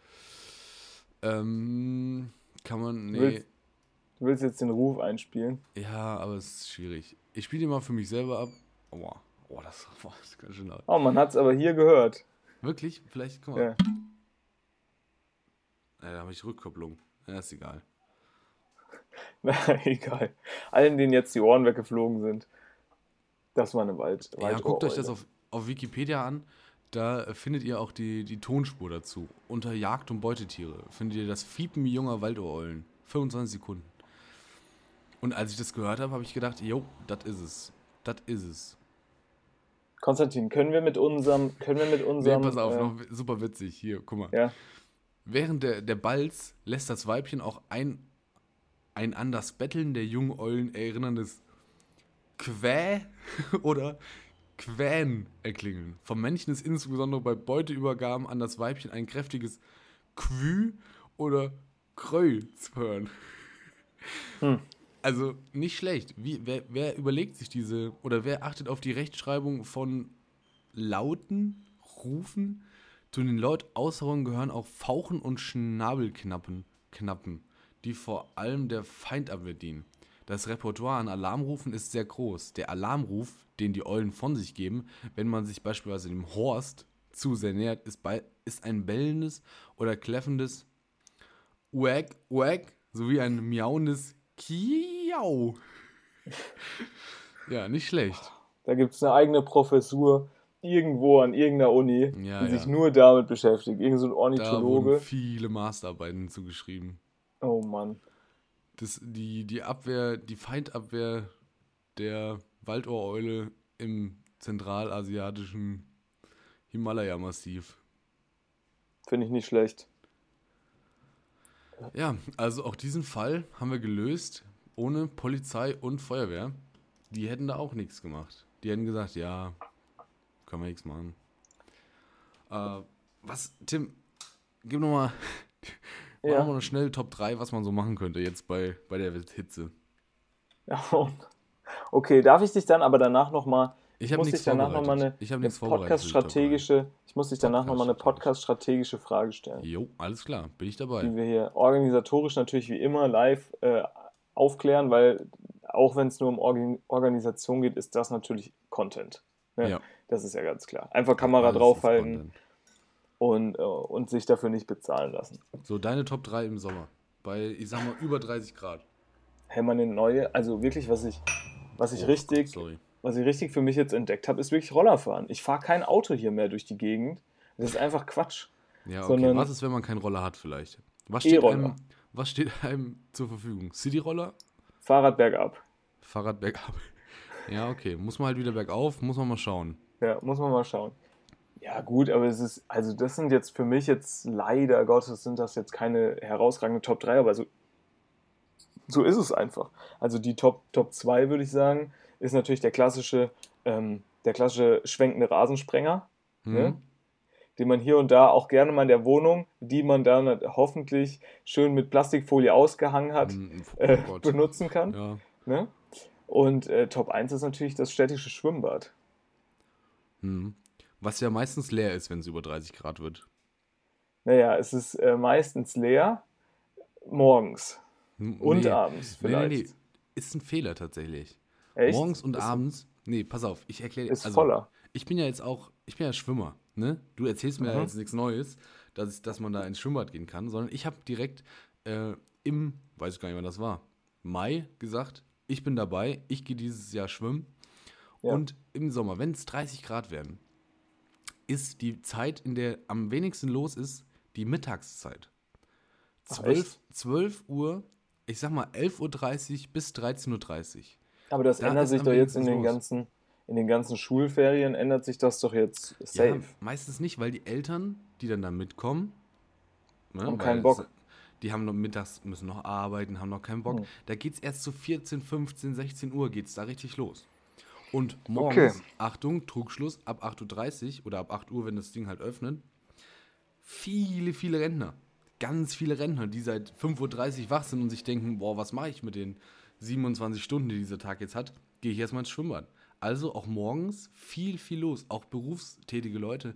Ähm, kann man, nee. Willst- Du willst jetzt den Ruf einspielen? Ja, aber es ist schwierig. Ich spiele die mal für mich selber ab. Oh, oh das, boah, das ist ganz schön laut. Oh, man hat es aber hier gehört. Wirklich? Vielleicht, guck mal. Ja. Ja, da habe ich Rückkopplung. Ja, ist egal. Na, egal. Allen, denen jetzt die Ohren weggeflogen sind. Das war eine Wald. Ja, guckt euch das auf, auf Wikipedia an. Da findet ihr auch die, die Tonspur dazu. Unter Jagd- und Beutetiere findet ihr das Fiepen junger Waldohreulen. 25 Sekunden. Und als ich das gehört habe, habe ich gedacht, jo, das ist es. Das ist es. Konstantin, können wir mit unserem, können wir mit Nee, unserem, pass auf, äh, noch super witzig. Hier, guck mal. ja, Während der, der Balz lässt das Weibchen auch ein, ein an das Betteln der jungen Eulen erinnerndes Quä oder Quän erklingeln. Vom Männchen ist insbesondere bei Beuteübergaben an das Weibchen ein kräftiges Quü oder Kröll zu hören. Hm. Also nicht schlecht. Wie, wer, wer überlegt sich diese oder wer achtet auf die Rechtschreibung von Lauten, Rufen? Zu den Lautaussagungen gehören auch Fauchen und Schnabelknappen, Knappen, die vor allem der Feindabwehr dienen. Das Repertoire an Alarmrufen ist sehr groß. Der Alarmruf, den die Eulen von sich geben, wenn man sich beispielsweise dem Horst zu sehr nähert, ist, bei, ist ein bellendes oder kläffendes Uäg, Uäg sowie ein miauendes Kiau. ja, nicht schlecht. da gibt es eine eigene Professur irgendwo an irgendeiner Uni, Ja, die sich ja. nur damit beschäftigt. Irgend so ein Da wurden Ornithologe. viele Masterarbeiten zugeschrieben. Oh Mann. Das, die, die Abwehr, die Feindabwehr der Waldohreule im zentralasiatischen Himalaya-Massiv. Finde ich nicht schlecht. Ja, also auch diesen Fall haben wir gelöst ohne Polizei und Feuerwehr. Die hätten da auch nichts gemacht. Die hätten gesagt, ja, können wir nichts machen. Äh, was, Tim, gib nochmal Ja. machen wir noch schnell Top 3, was man so machen könnte jetzt bei, bei der Hitze. Ja, Okay, darf ich dich dann aber danach nochmal. Ich habe muss dich danach nochmal eine, ich eine die. Podcast-strategische. Ich muss dich danach nochmal eine Podcast-strategische. Frage stellen. Jo, alles klar, bin ich die dabei. wir hier organisatorisch natürlich wie immer live äh, aufklären, weil auch wenn es nur um Organ Organisation geht, ist das natürlich Content. Ne? Ja. Das ist ja ganz klar. Einfach Kamera ist draufhalten und, äh, und sich dafür nicht bezahlen lassen. So, deine Top 3 im Sommer. Bei, ich sag mal, über 30 Grad. Hey, meine neue, also wirklich, was ich, was ich Oh, richtig, Sorry. was ich richtig für mich jetzt entdeckt habe, ist wirklich Rollerfahren. Ich fahre kein Auto hier mehr durch die Gegend. Das ist einfach Quatsch. Ja, okay. sondern- was ist, wenn man keinen Roller hat vielleicht? Was steht, E-Roller. einem, was steht einem zur Verfügung? City-Roller? Fahrrad bergab. Fahrrad bergab? Ja, okay. Muss man halt wieder bergauf, muss man mal schauen. Ja, muss man mal schauen. Ja, gut, aber es ist, also das sind jetzt für mich jetzt leider Gottes sind das jetzt keine herausragende Top 3, aber so, so ist es einfach. Also die Top, Top 2, würde ich sagen, ist natürlich der klassische, ähm, der klassische schwenkende Rasensprenger, Hm? ne? Den man hier und da auch gerne mal in der Wohnung, die man dann hoffentlich schön mit Plastikfolie ausgehangen hat, Hm, oh äh, benutzen kann. Ja. Ne? Und äh, Top 1 ist natürlich das städtische Schwimmbad. Hm. Was ja meistens leer ist, wenn es über 30 Grad wird. Naja, es ist äh, meistens leer morgens Hm, und nee. abends Nee, vielleicht. nee, nee. Ist ein Fehler tatsächlich. Echt? Morgens und ist, abends. Nee, pass auf, ich erkläre Ist voller. Ich bin ja jetzt auch, ich bin ja Schwimmer, ne? Du erzählst mir ja Mhm. jetzt nichts Neues, dass, dass man da ins Schwimmbad gehen kann, sondern ich habe direkt äh, im, weiß ich gar nicht, wann das war, Mai gesagt, ich bin dabei, ich gehe dieses Jahr schwimmen. Ja. Und im Sommer, wenn es 30 Grad werden, ist die Zeit, in der am wenigsten los ist, die Mittagszeit. Ach, 12, echt? 12 Uhr, ich sag mal 11.30 Uhr bis 13.30 Uhr. Aber das Da ändert sich doch jetzt in wenigsten den los. ganzen, in den ganzen Schulferien ändert sich das doch jetzt safe. Ja, meistens nicht, weil die Eltern, die dann da mitkommen, ne, Haben keinen Bock. Die haben noch mittags, müssen noch arbeiten, haben noch keinen Bock. Hm. Da geht es erst zu 14, 15, 16 Uhr geht es da richtig los. Und morgens, Okay. Achtung, Trugschluss, ab 8.30 Uhr oder ab 8 Uhr, wenn das Ding halt öffnet, viele, viele Rentner. Ganz viele Rentner, die seit 5.30 Uhr wach sind und sich denken, boah, was mache ich mit den 27 Stunden, die dieser Tag jetzt hat? Gehe ich erstmal ins Schwimmbad. Also auch morgens viel, viel los. Auch berufstätige Leute,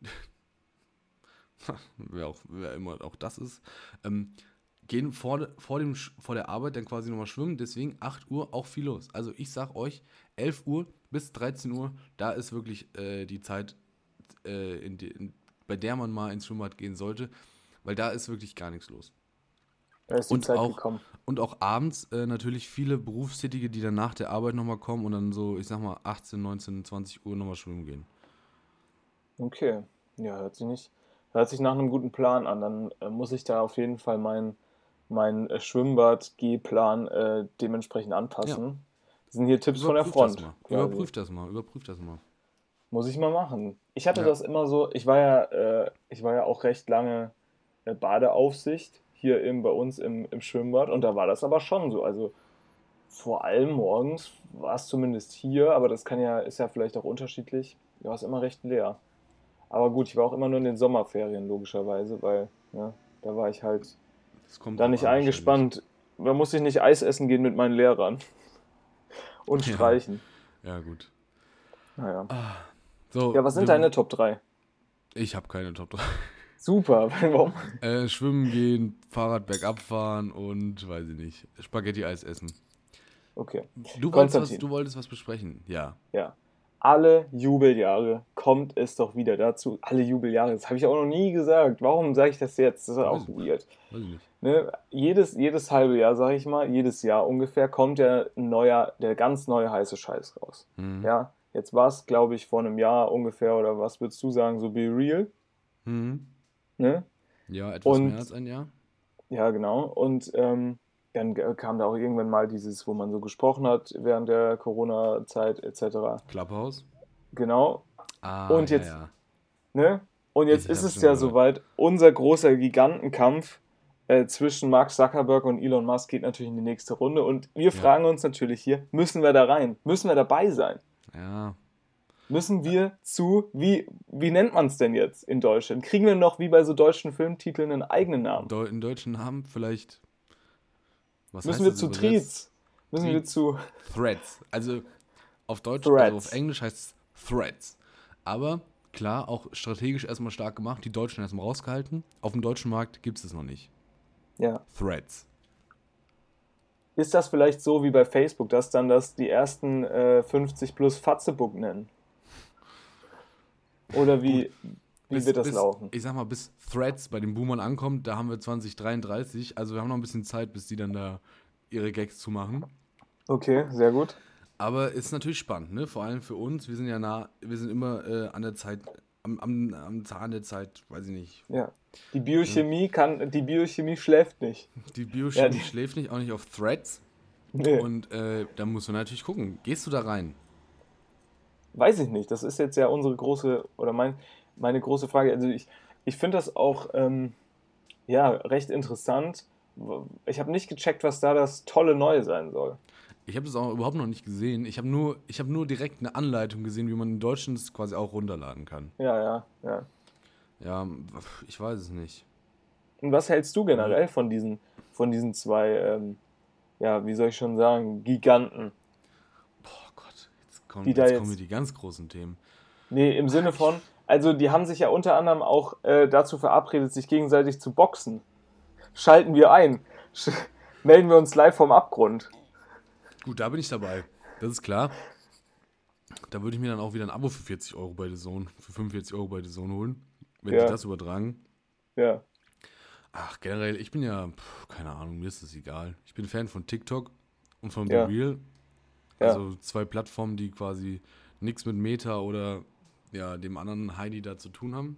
wer, auch, wer immer auch das ist, ähm, gehen vor, vor, dem, vor der Arbeit dann quasi nochmal schwimmen. Deswegen 8 Uhr auch viel los. Also ich sag euch, 11 Uhr bis 13 Uhr, da ist wirklich äh, die Zeit, äh, in die, in, bei der man mal ins Schwimmbad gehen sollte, weil da ist wirklich gar nichts los. Da ist die Und Zeit auch, gekommen. und auch abends äh, natürlich viele Berufstätige, die dann nach der Arbeit nochmal kommen und dann so, ich sag mal, 18, 19, 20 Uhr nochmal schwimmen gehen. Okay. Ja, hört sich nicht. Hört sich nach einem guten Plan an. Dann äh, muss ich da auf jeden Fall meinen mein, äh, Schwimmbad-G-Plan äh, dementsprechend anpassen. Das sind hier Tipps von der Front. Das. Überprüft das mal, überprüft das mal. Muss ich mal machen. Ich hatte Ja. das immer so, ich war ja, äh, ich war ja auch recht lange äh, Badeaufsicht hier im, bei uns im, im Schwimmbad und da war das aber schon so. Also vor allem morgens war es zumindest hier, aber das kann ja, ist ja vielleicht auch unterschiedlich, war es immer recht leer. Aber gut, ich war auch immer nur in den Sommerferien, logischerweise, weil ne, da war ich halt da nicht an, eingespannt. Da musste ich nicht Eis essen gehen mit meinen Lehrern. Und Ja. streichen. Ja, gut. Naja. So, Ja, was sind deine Top 3? Ich habe keine Top 3. Super, warum? Äh, schwimmen gehen, Fahrrad bergab fahren und, weiß ich nicht, Spaghetti-Eis essen. Okay. Du wolltest, was, du wolltest was besprechen, ja. Ja. Alle Jubeljahre kommt es doch wieder dazu. Alle Jubeljahre, das habe ich auch noch nie gesagt. Warum sage ich das jetzt? Das ist auch weird. Weiß ich nicht. Ne? Jedes, jedes halbe Jahr, sage ich mal, jedes Jahr ungefähr, kommt ja ein neuer, der ganz neue heiße Scheiß raus. Mhm. Ja, jetzt war es, glaube ich, vor einem Jahr ungefähr, oder was würdest du sagen, so Be Real? Mhm. Ne? Ja, etwas Und- mehr als ein Jahr. Ja, genau. Und ähm, dann kam da auch irgendwann mal dieses, wo man so gesprochen hat während der Corona-Zeit etc. Clubhouse. Genau. Ah, Und ja, jetzt- ja. Ne? Und jetzt Ich ist es ja gehört. soweit. Unser großer Gigantenkampf äh, zwischen Mark Zuckerberg und Elon Musk geht natürlich in die nächste Runde. Und wir fragen uns natürlich hier, müssen wir da rein? Müssen wir dabei sein? Ja, Müssen wir zu, wie, wie nennt man es denn jetzt in Deutschland? Kriegen wir noch wie bei so deutschen Filmtiteln einen eigenen Namen? Deu in deutschen Namen vielleicht. Was Müssen wir zu? Treats? Müssen wir Treats. zu. Threads. Also auf Deutsch, Threads. also auf Englisch heißt es Threads. Aber klar, auch strategisch erstmal stark gemacht, die Deutschen erstmal rausgehalten. Auf dem deutschen Markt gibt es es noch nicht. Ja. Threads. Ist das vielleicht so wie bei Facebook, dass dann das die ersten äh, 50 plus Fatzebook nennen? Oder wie, wie Bis- wird das bis, laufen? Ich sag mal, bis Threads bei den Boomern ankommt, da haben wir 2033. Also wir haben noch ein bisschen Zeit, bis die dann da ihre Gags zu machen. Okay, sehr gut. Aber ist natürlich spannend, ne? Vor allem für uns. Wir sind ja nah, wir sind immer äh, an der Zeit, am, am, am Zahn der Zeit, weiß ich nicht. Ja. Die Biochemie kann, die Biochemie schläft nicht. Die Biochemie Ja, die- schläft nicht, auch nicht auf Threads. Nee, Und äh, da musst du natürlich gucken. Gehst du da rein? Weiß ich nicht. Das ist jetzt ja unsere große, oder mein, meine große Frage. Also ich, ich finde das auch, ähm, ja, recht interessant. Ich habe nicht gecheckt, was da das tolle Neue sein soll. Ich habe das auch überhaupt noch nicht gesehen. Ich habe nur, ich habe nur direkt eine Anleitung gesehen, wie man in Deutschland es quasi auch runterladen kann. Ja, ja, ja. Ja, ich weiß es nicht. Und was hältst du generell von diesen, von diesen zwei, ähm, ja, wie soll ich schon sagen, Giganten? Kommen, Die da jetzt jetzt- kommen die ganz großen Themen. Nee, im Sinne von, also die haben sich ja unter anderem auch äh, dazu verabredet, sich gegenseitig zu boxen. Schalten wir ein. Sch melden wir uns live vom Abgrund. Gut, da bin ich dabei. Das ist klar. Da würde ich mir dann auch wieder ein Abo für 40 Euro bei The Zone, für 45 Euro bei The Zone holen, wenn Ja. die das übertragen. Ja. Ach, generell, ich bin ja, pf, keine Ahnung, mir ist das egal. Ich bin Fan von TikTok und von Ja. Be Real. Ja. Also zwei Plattformen, die quasi nichts mit Meta oder ja, dem anderen Heidi da zu tun haben.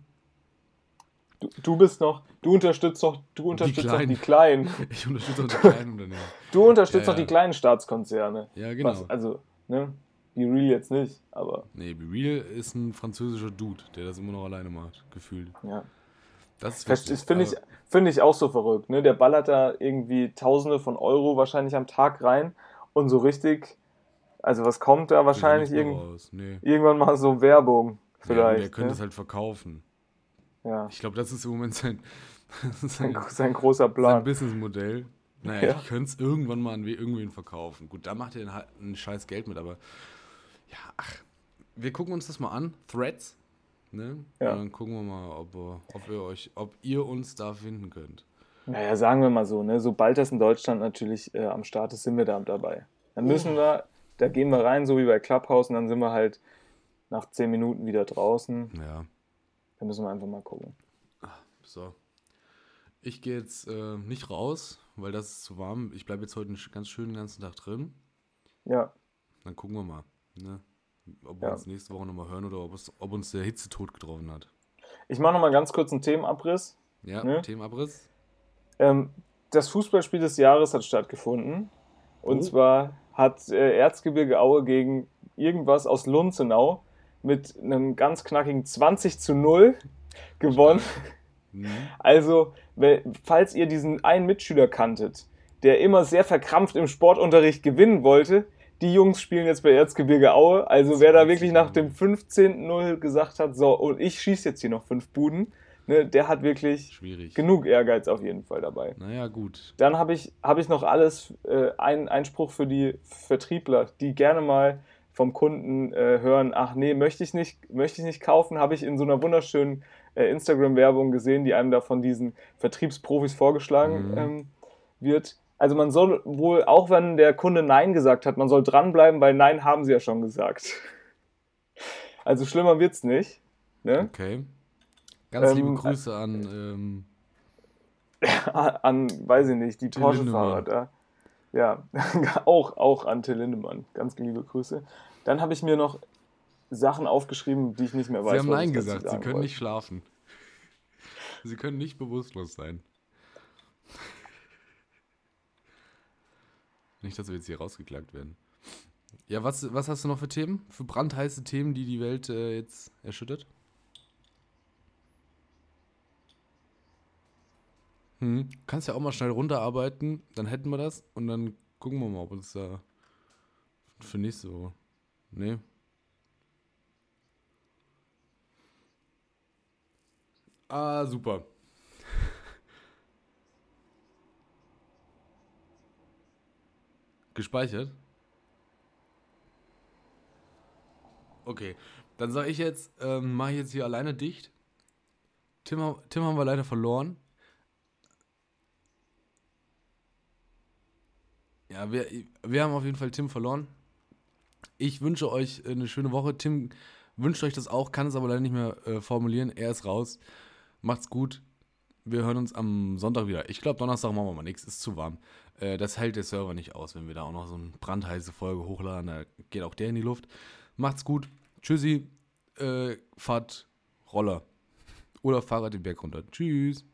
Du, du bist noch, du unterstützt noch, du unterstützt noch Kleinen. die Kleinen. Ich unterstütze auch die kleinen Unternehmen. Du unterstützt Ja, noch die ja. kleinen Staatskonzerne. Ja, genau. Was, also, ne? Be Real jetzt nicht, aber Nee, Be Real ist ein französischer Dude, der das immer noch alleine macht, gefühlt. ja. Das Das finde ich, find ich auch so verrückt. Ne? Der ballert da irgendwie Tausende von Euro wahrscheinlich am Tag rein und so richtig, also was kommt da wahrscheinlich ja irgend, Nee. irgendwann mal so Werbung Ja, vielleicht. der könnte ne? es halt verkaufen. ja. Ich glaube, das ist im Moment sein, Sein, sein, sein großer sein Plan. Businessmodell. Naja, Ja. ich könnte es irgendwann mal an we- irgendwen verkaufen. Gut, da macht er halt ein scheiß Geld mit, aber ja, ach, wir gucken uns das mal an. Threads, ne? Ja. Und dann gucken wir mal, ob, wir- ob, wir euch, ob ihr uns da finden könnt. Naja, sagen wir mal so, ne? sobald das in Deutschland natürlich äh, am Start ist, sind wir da dabei. Dann müssen wir, da gehen wir rein, so wie bei Clubhouse, und dann sind wir halt nach zehn Minuten wieder draußen. Ja, Da müssen wir einfach mal gucken. so. Ich gehe jetzt äh, nicht raus, weil das ist zu warm. Ich bleibe jetzt heute einen ganz schönen ganzen Tag drin. Ja, Dann gucken wir mal, ne? ob Ja. wir uns nächste Woche nochmal hören oder ob, es, ob uns der Hitzetod getroffen hat. ich mache nochmal ganz kurz einen Themenabriss. Ja, Ne? Themenabriss. Ähm, das Fußballspiel des Jahres hat stattgefunden. Und Oh. zwar hat äh, Erzgebirge Aue gegen irgendwas aus Lunzenau mit einem ganz knackigen 20 zu 0 gewonnen. Mhm. Also, falls ihr diesen einen Mitschüler kanntet, der immer sehr verkrampft im Sportunterricht gewinnen wollte, die Jungs spielen jetzt bei Erzgebirge Aue. Also, wer da wirklich nach dem 15-0 gesagt hat, so, und ich schieße jetzt hier noch fünf Buden, ne, der hat wirklich Schwierig. genug Ehrgeiz auf jeden Fall dabei. Naja, gut. Dann habe ich, hab ich noch alles, äh, ein Einspruch für die Vertriebler, die gerne mal vom Kunden äh, hören, ach nee, möchte ich nicht, möchte ich nicht kaufen, habe ich in so einer wunderschönen äh, Instagram-Werbung gesehen, die einem da von diesen Vertriebsprofis vorgeschlagen Mhm. ähm, wird. Also man soll wohl, auch wenn der Kunde Nein gesagt hat, man soll dranbleiben, weil Nein haben sie ja schon gesagt. Also schlimmer wird's nicht. Ne? Okay. Ganz Ähm, liebe Grüße an. Ähm, an, weiß ich nicht, die Porsche-Fahrer da. Ja, auch, auch an Till Lindemann. Ganz liebe Grüße. Dann habe ich mir noch Sachen aufgeschrieben, die ich nicht mehr weiß. Sie haben Nein gesagt. Sie können wollte. nicht schlafen. Sie können nicht bewusstlos sein. Nicht, dass wir jetzt hier rausgeklagt werden. Ja, was, was hast du noch für Themen? Für brandheiße Themen, die die Welt äh, jetzt erschüttert? Hm. Kannst ja auch mal schnell runterarbeiten, dann hätten wir das und dann gucken wir mal, ob uns da für nächste Woche. Nee. Ah, super. Gespeichert? Okay, dann sage ich jetzt, ähm, mache ich jetzt hier alleine dicht. Tim, Tim haben wir leider verloren. Ja, wir, wir haben auf jeden Fall Tim verloren. Ich wünsche euch eine schöne Woche. Tim wünscht euch das auch, kann es aber leider nicht mehr äh, formulieren. Er ist raus. Macht's gut. Wir hören uns am Sonntag wieder. Ich glaube, Donnerstag machen wir mal nichts. Ist zu warm. Äh, das hält der Server nicht aus, wenn wir da auch noch so eine brandheiße Folge hochladen. Da geht auch der in die Luft. Macht's gut. Tschüssi. Äh, fahrt Roller. Oder Fahrrad den Berg runter. Tschüss.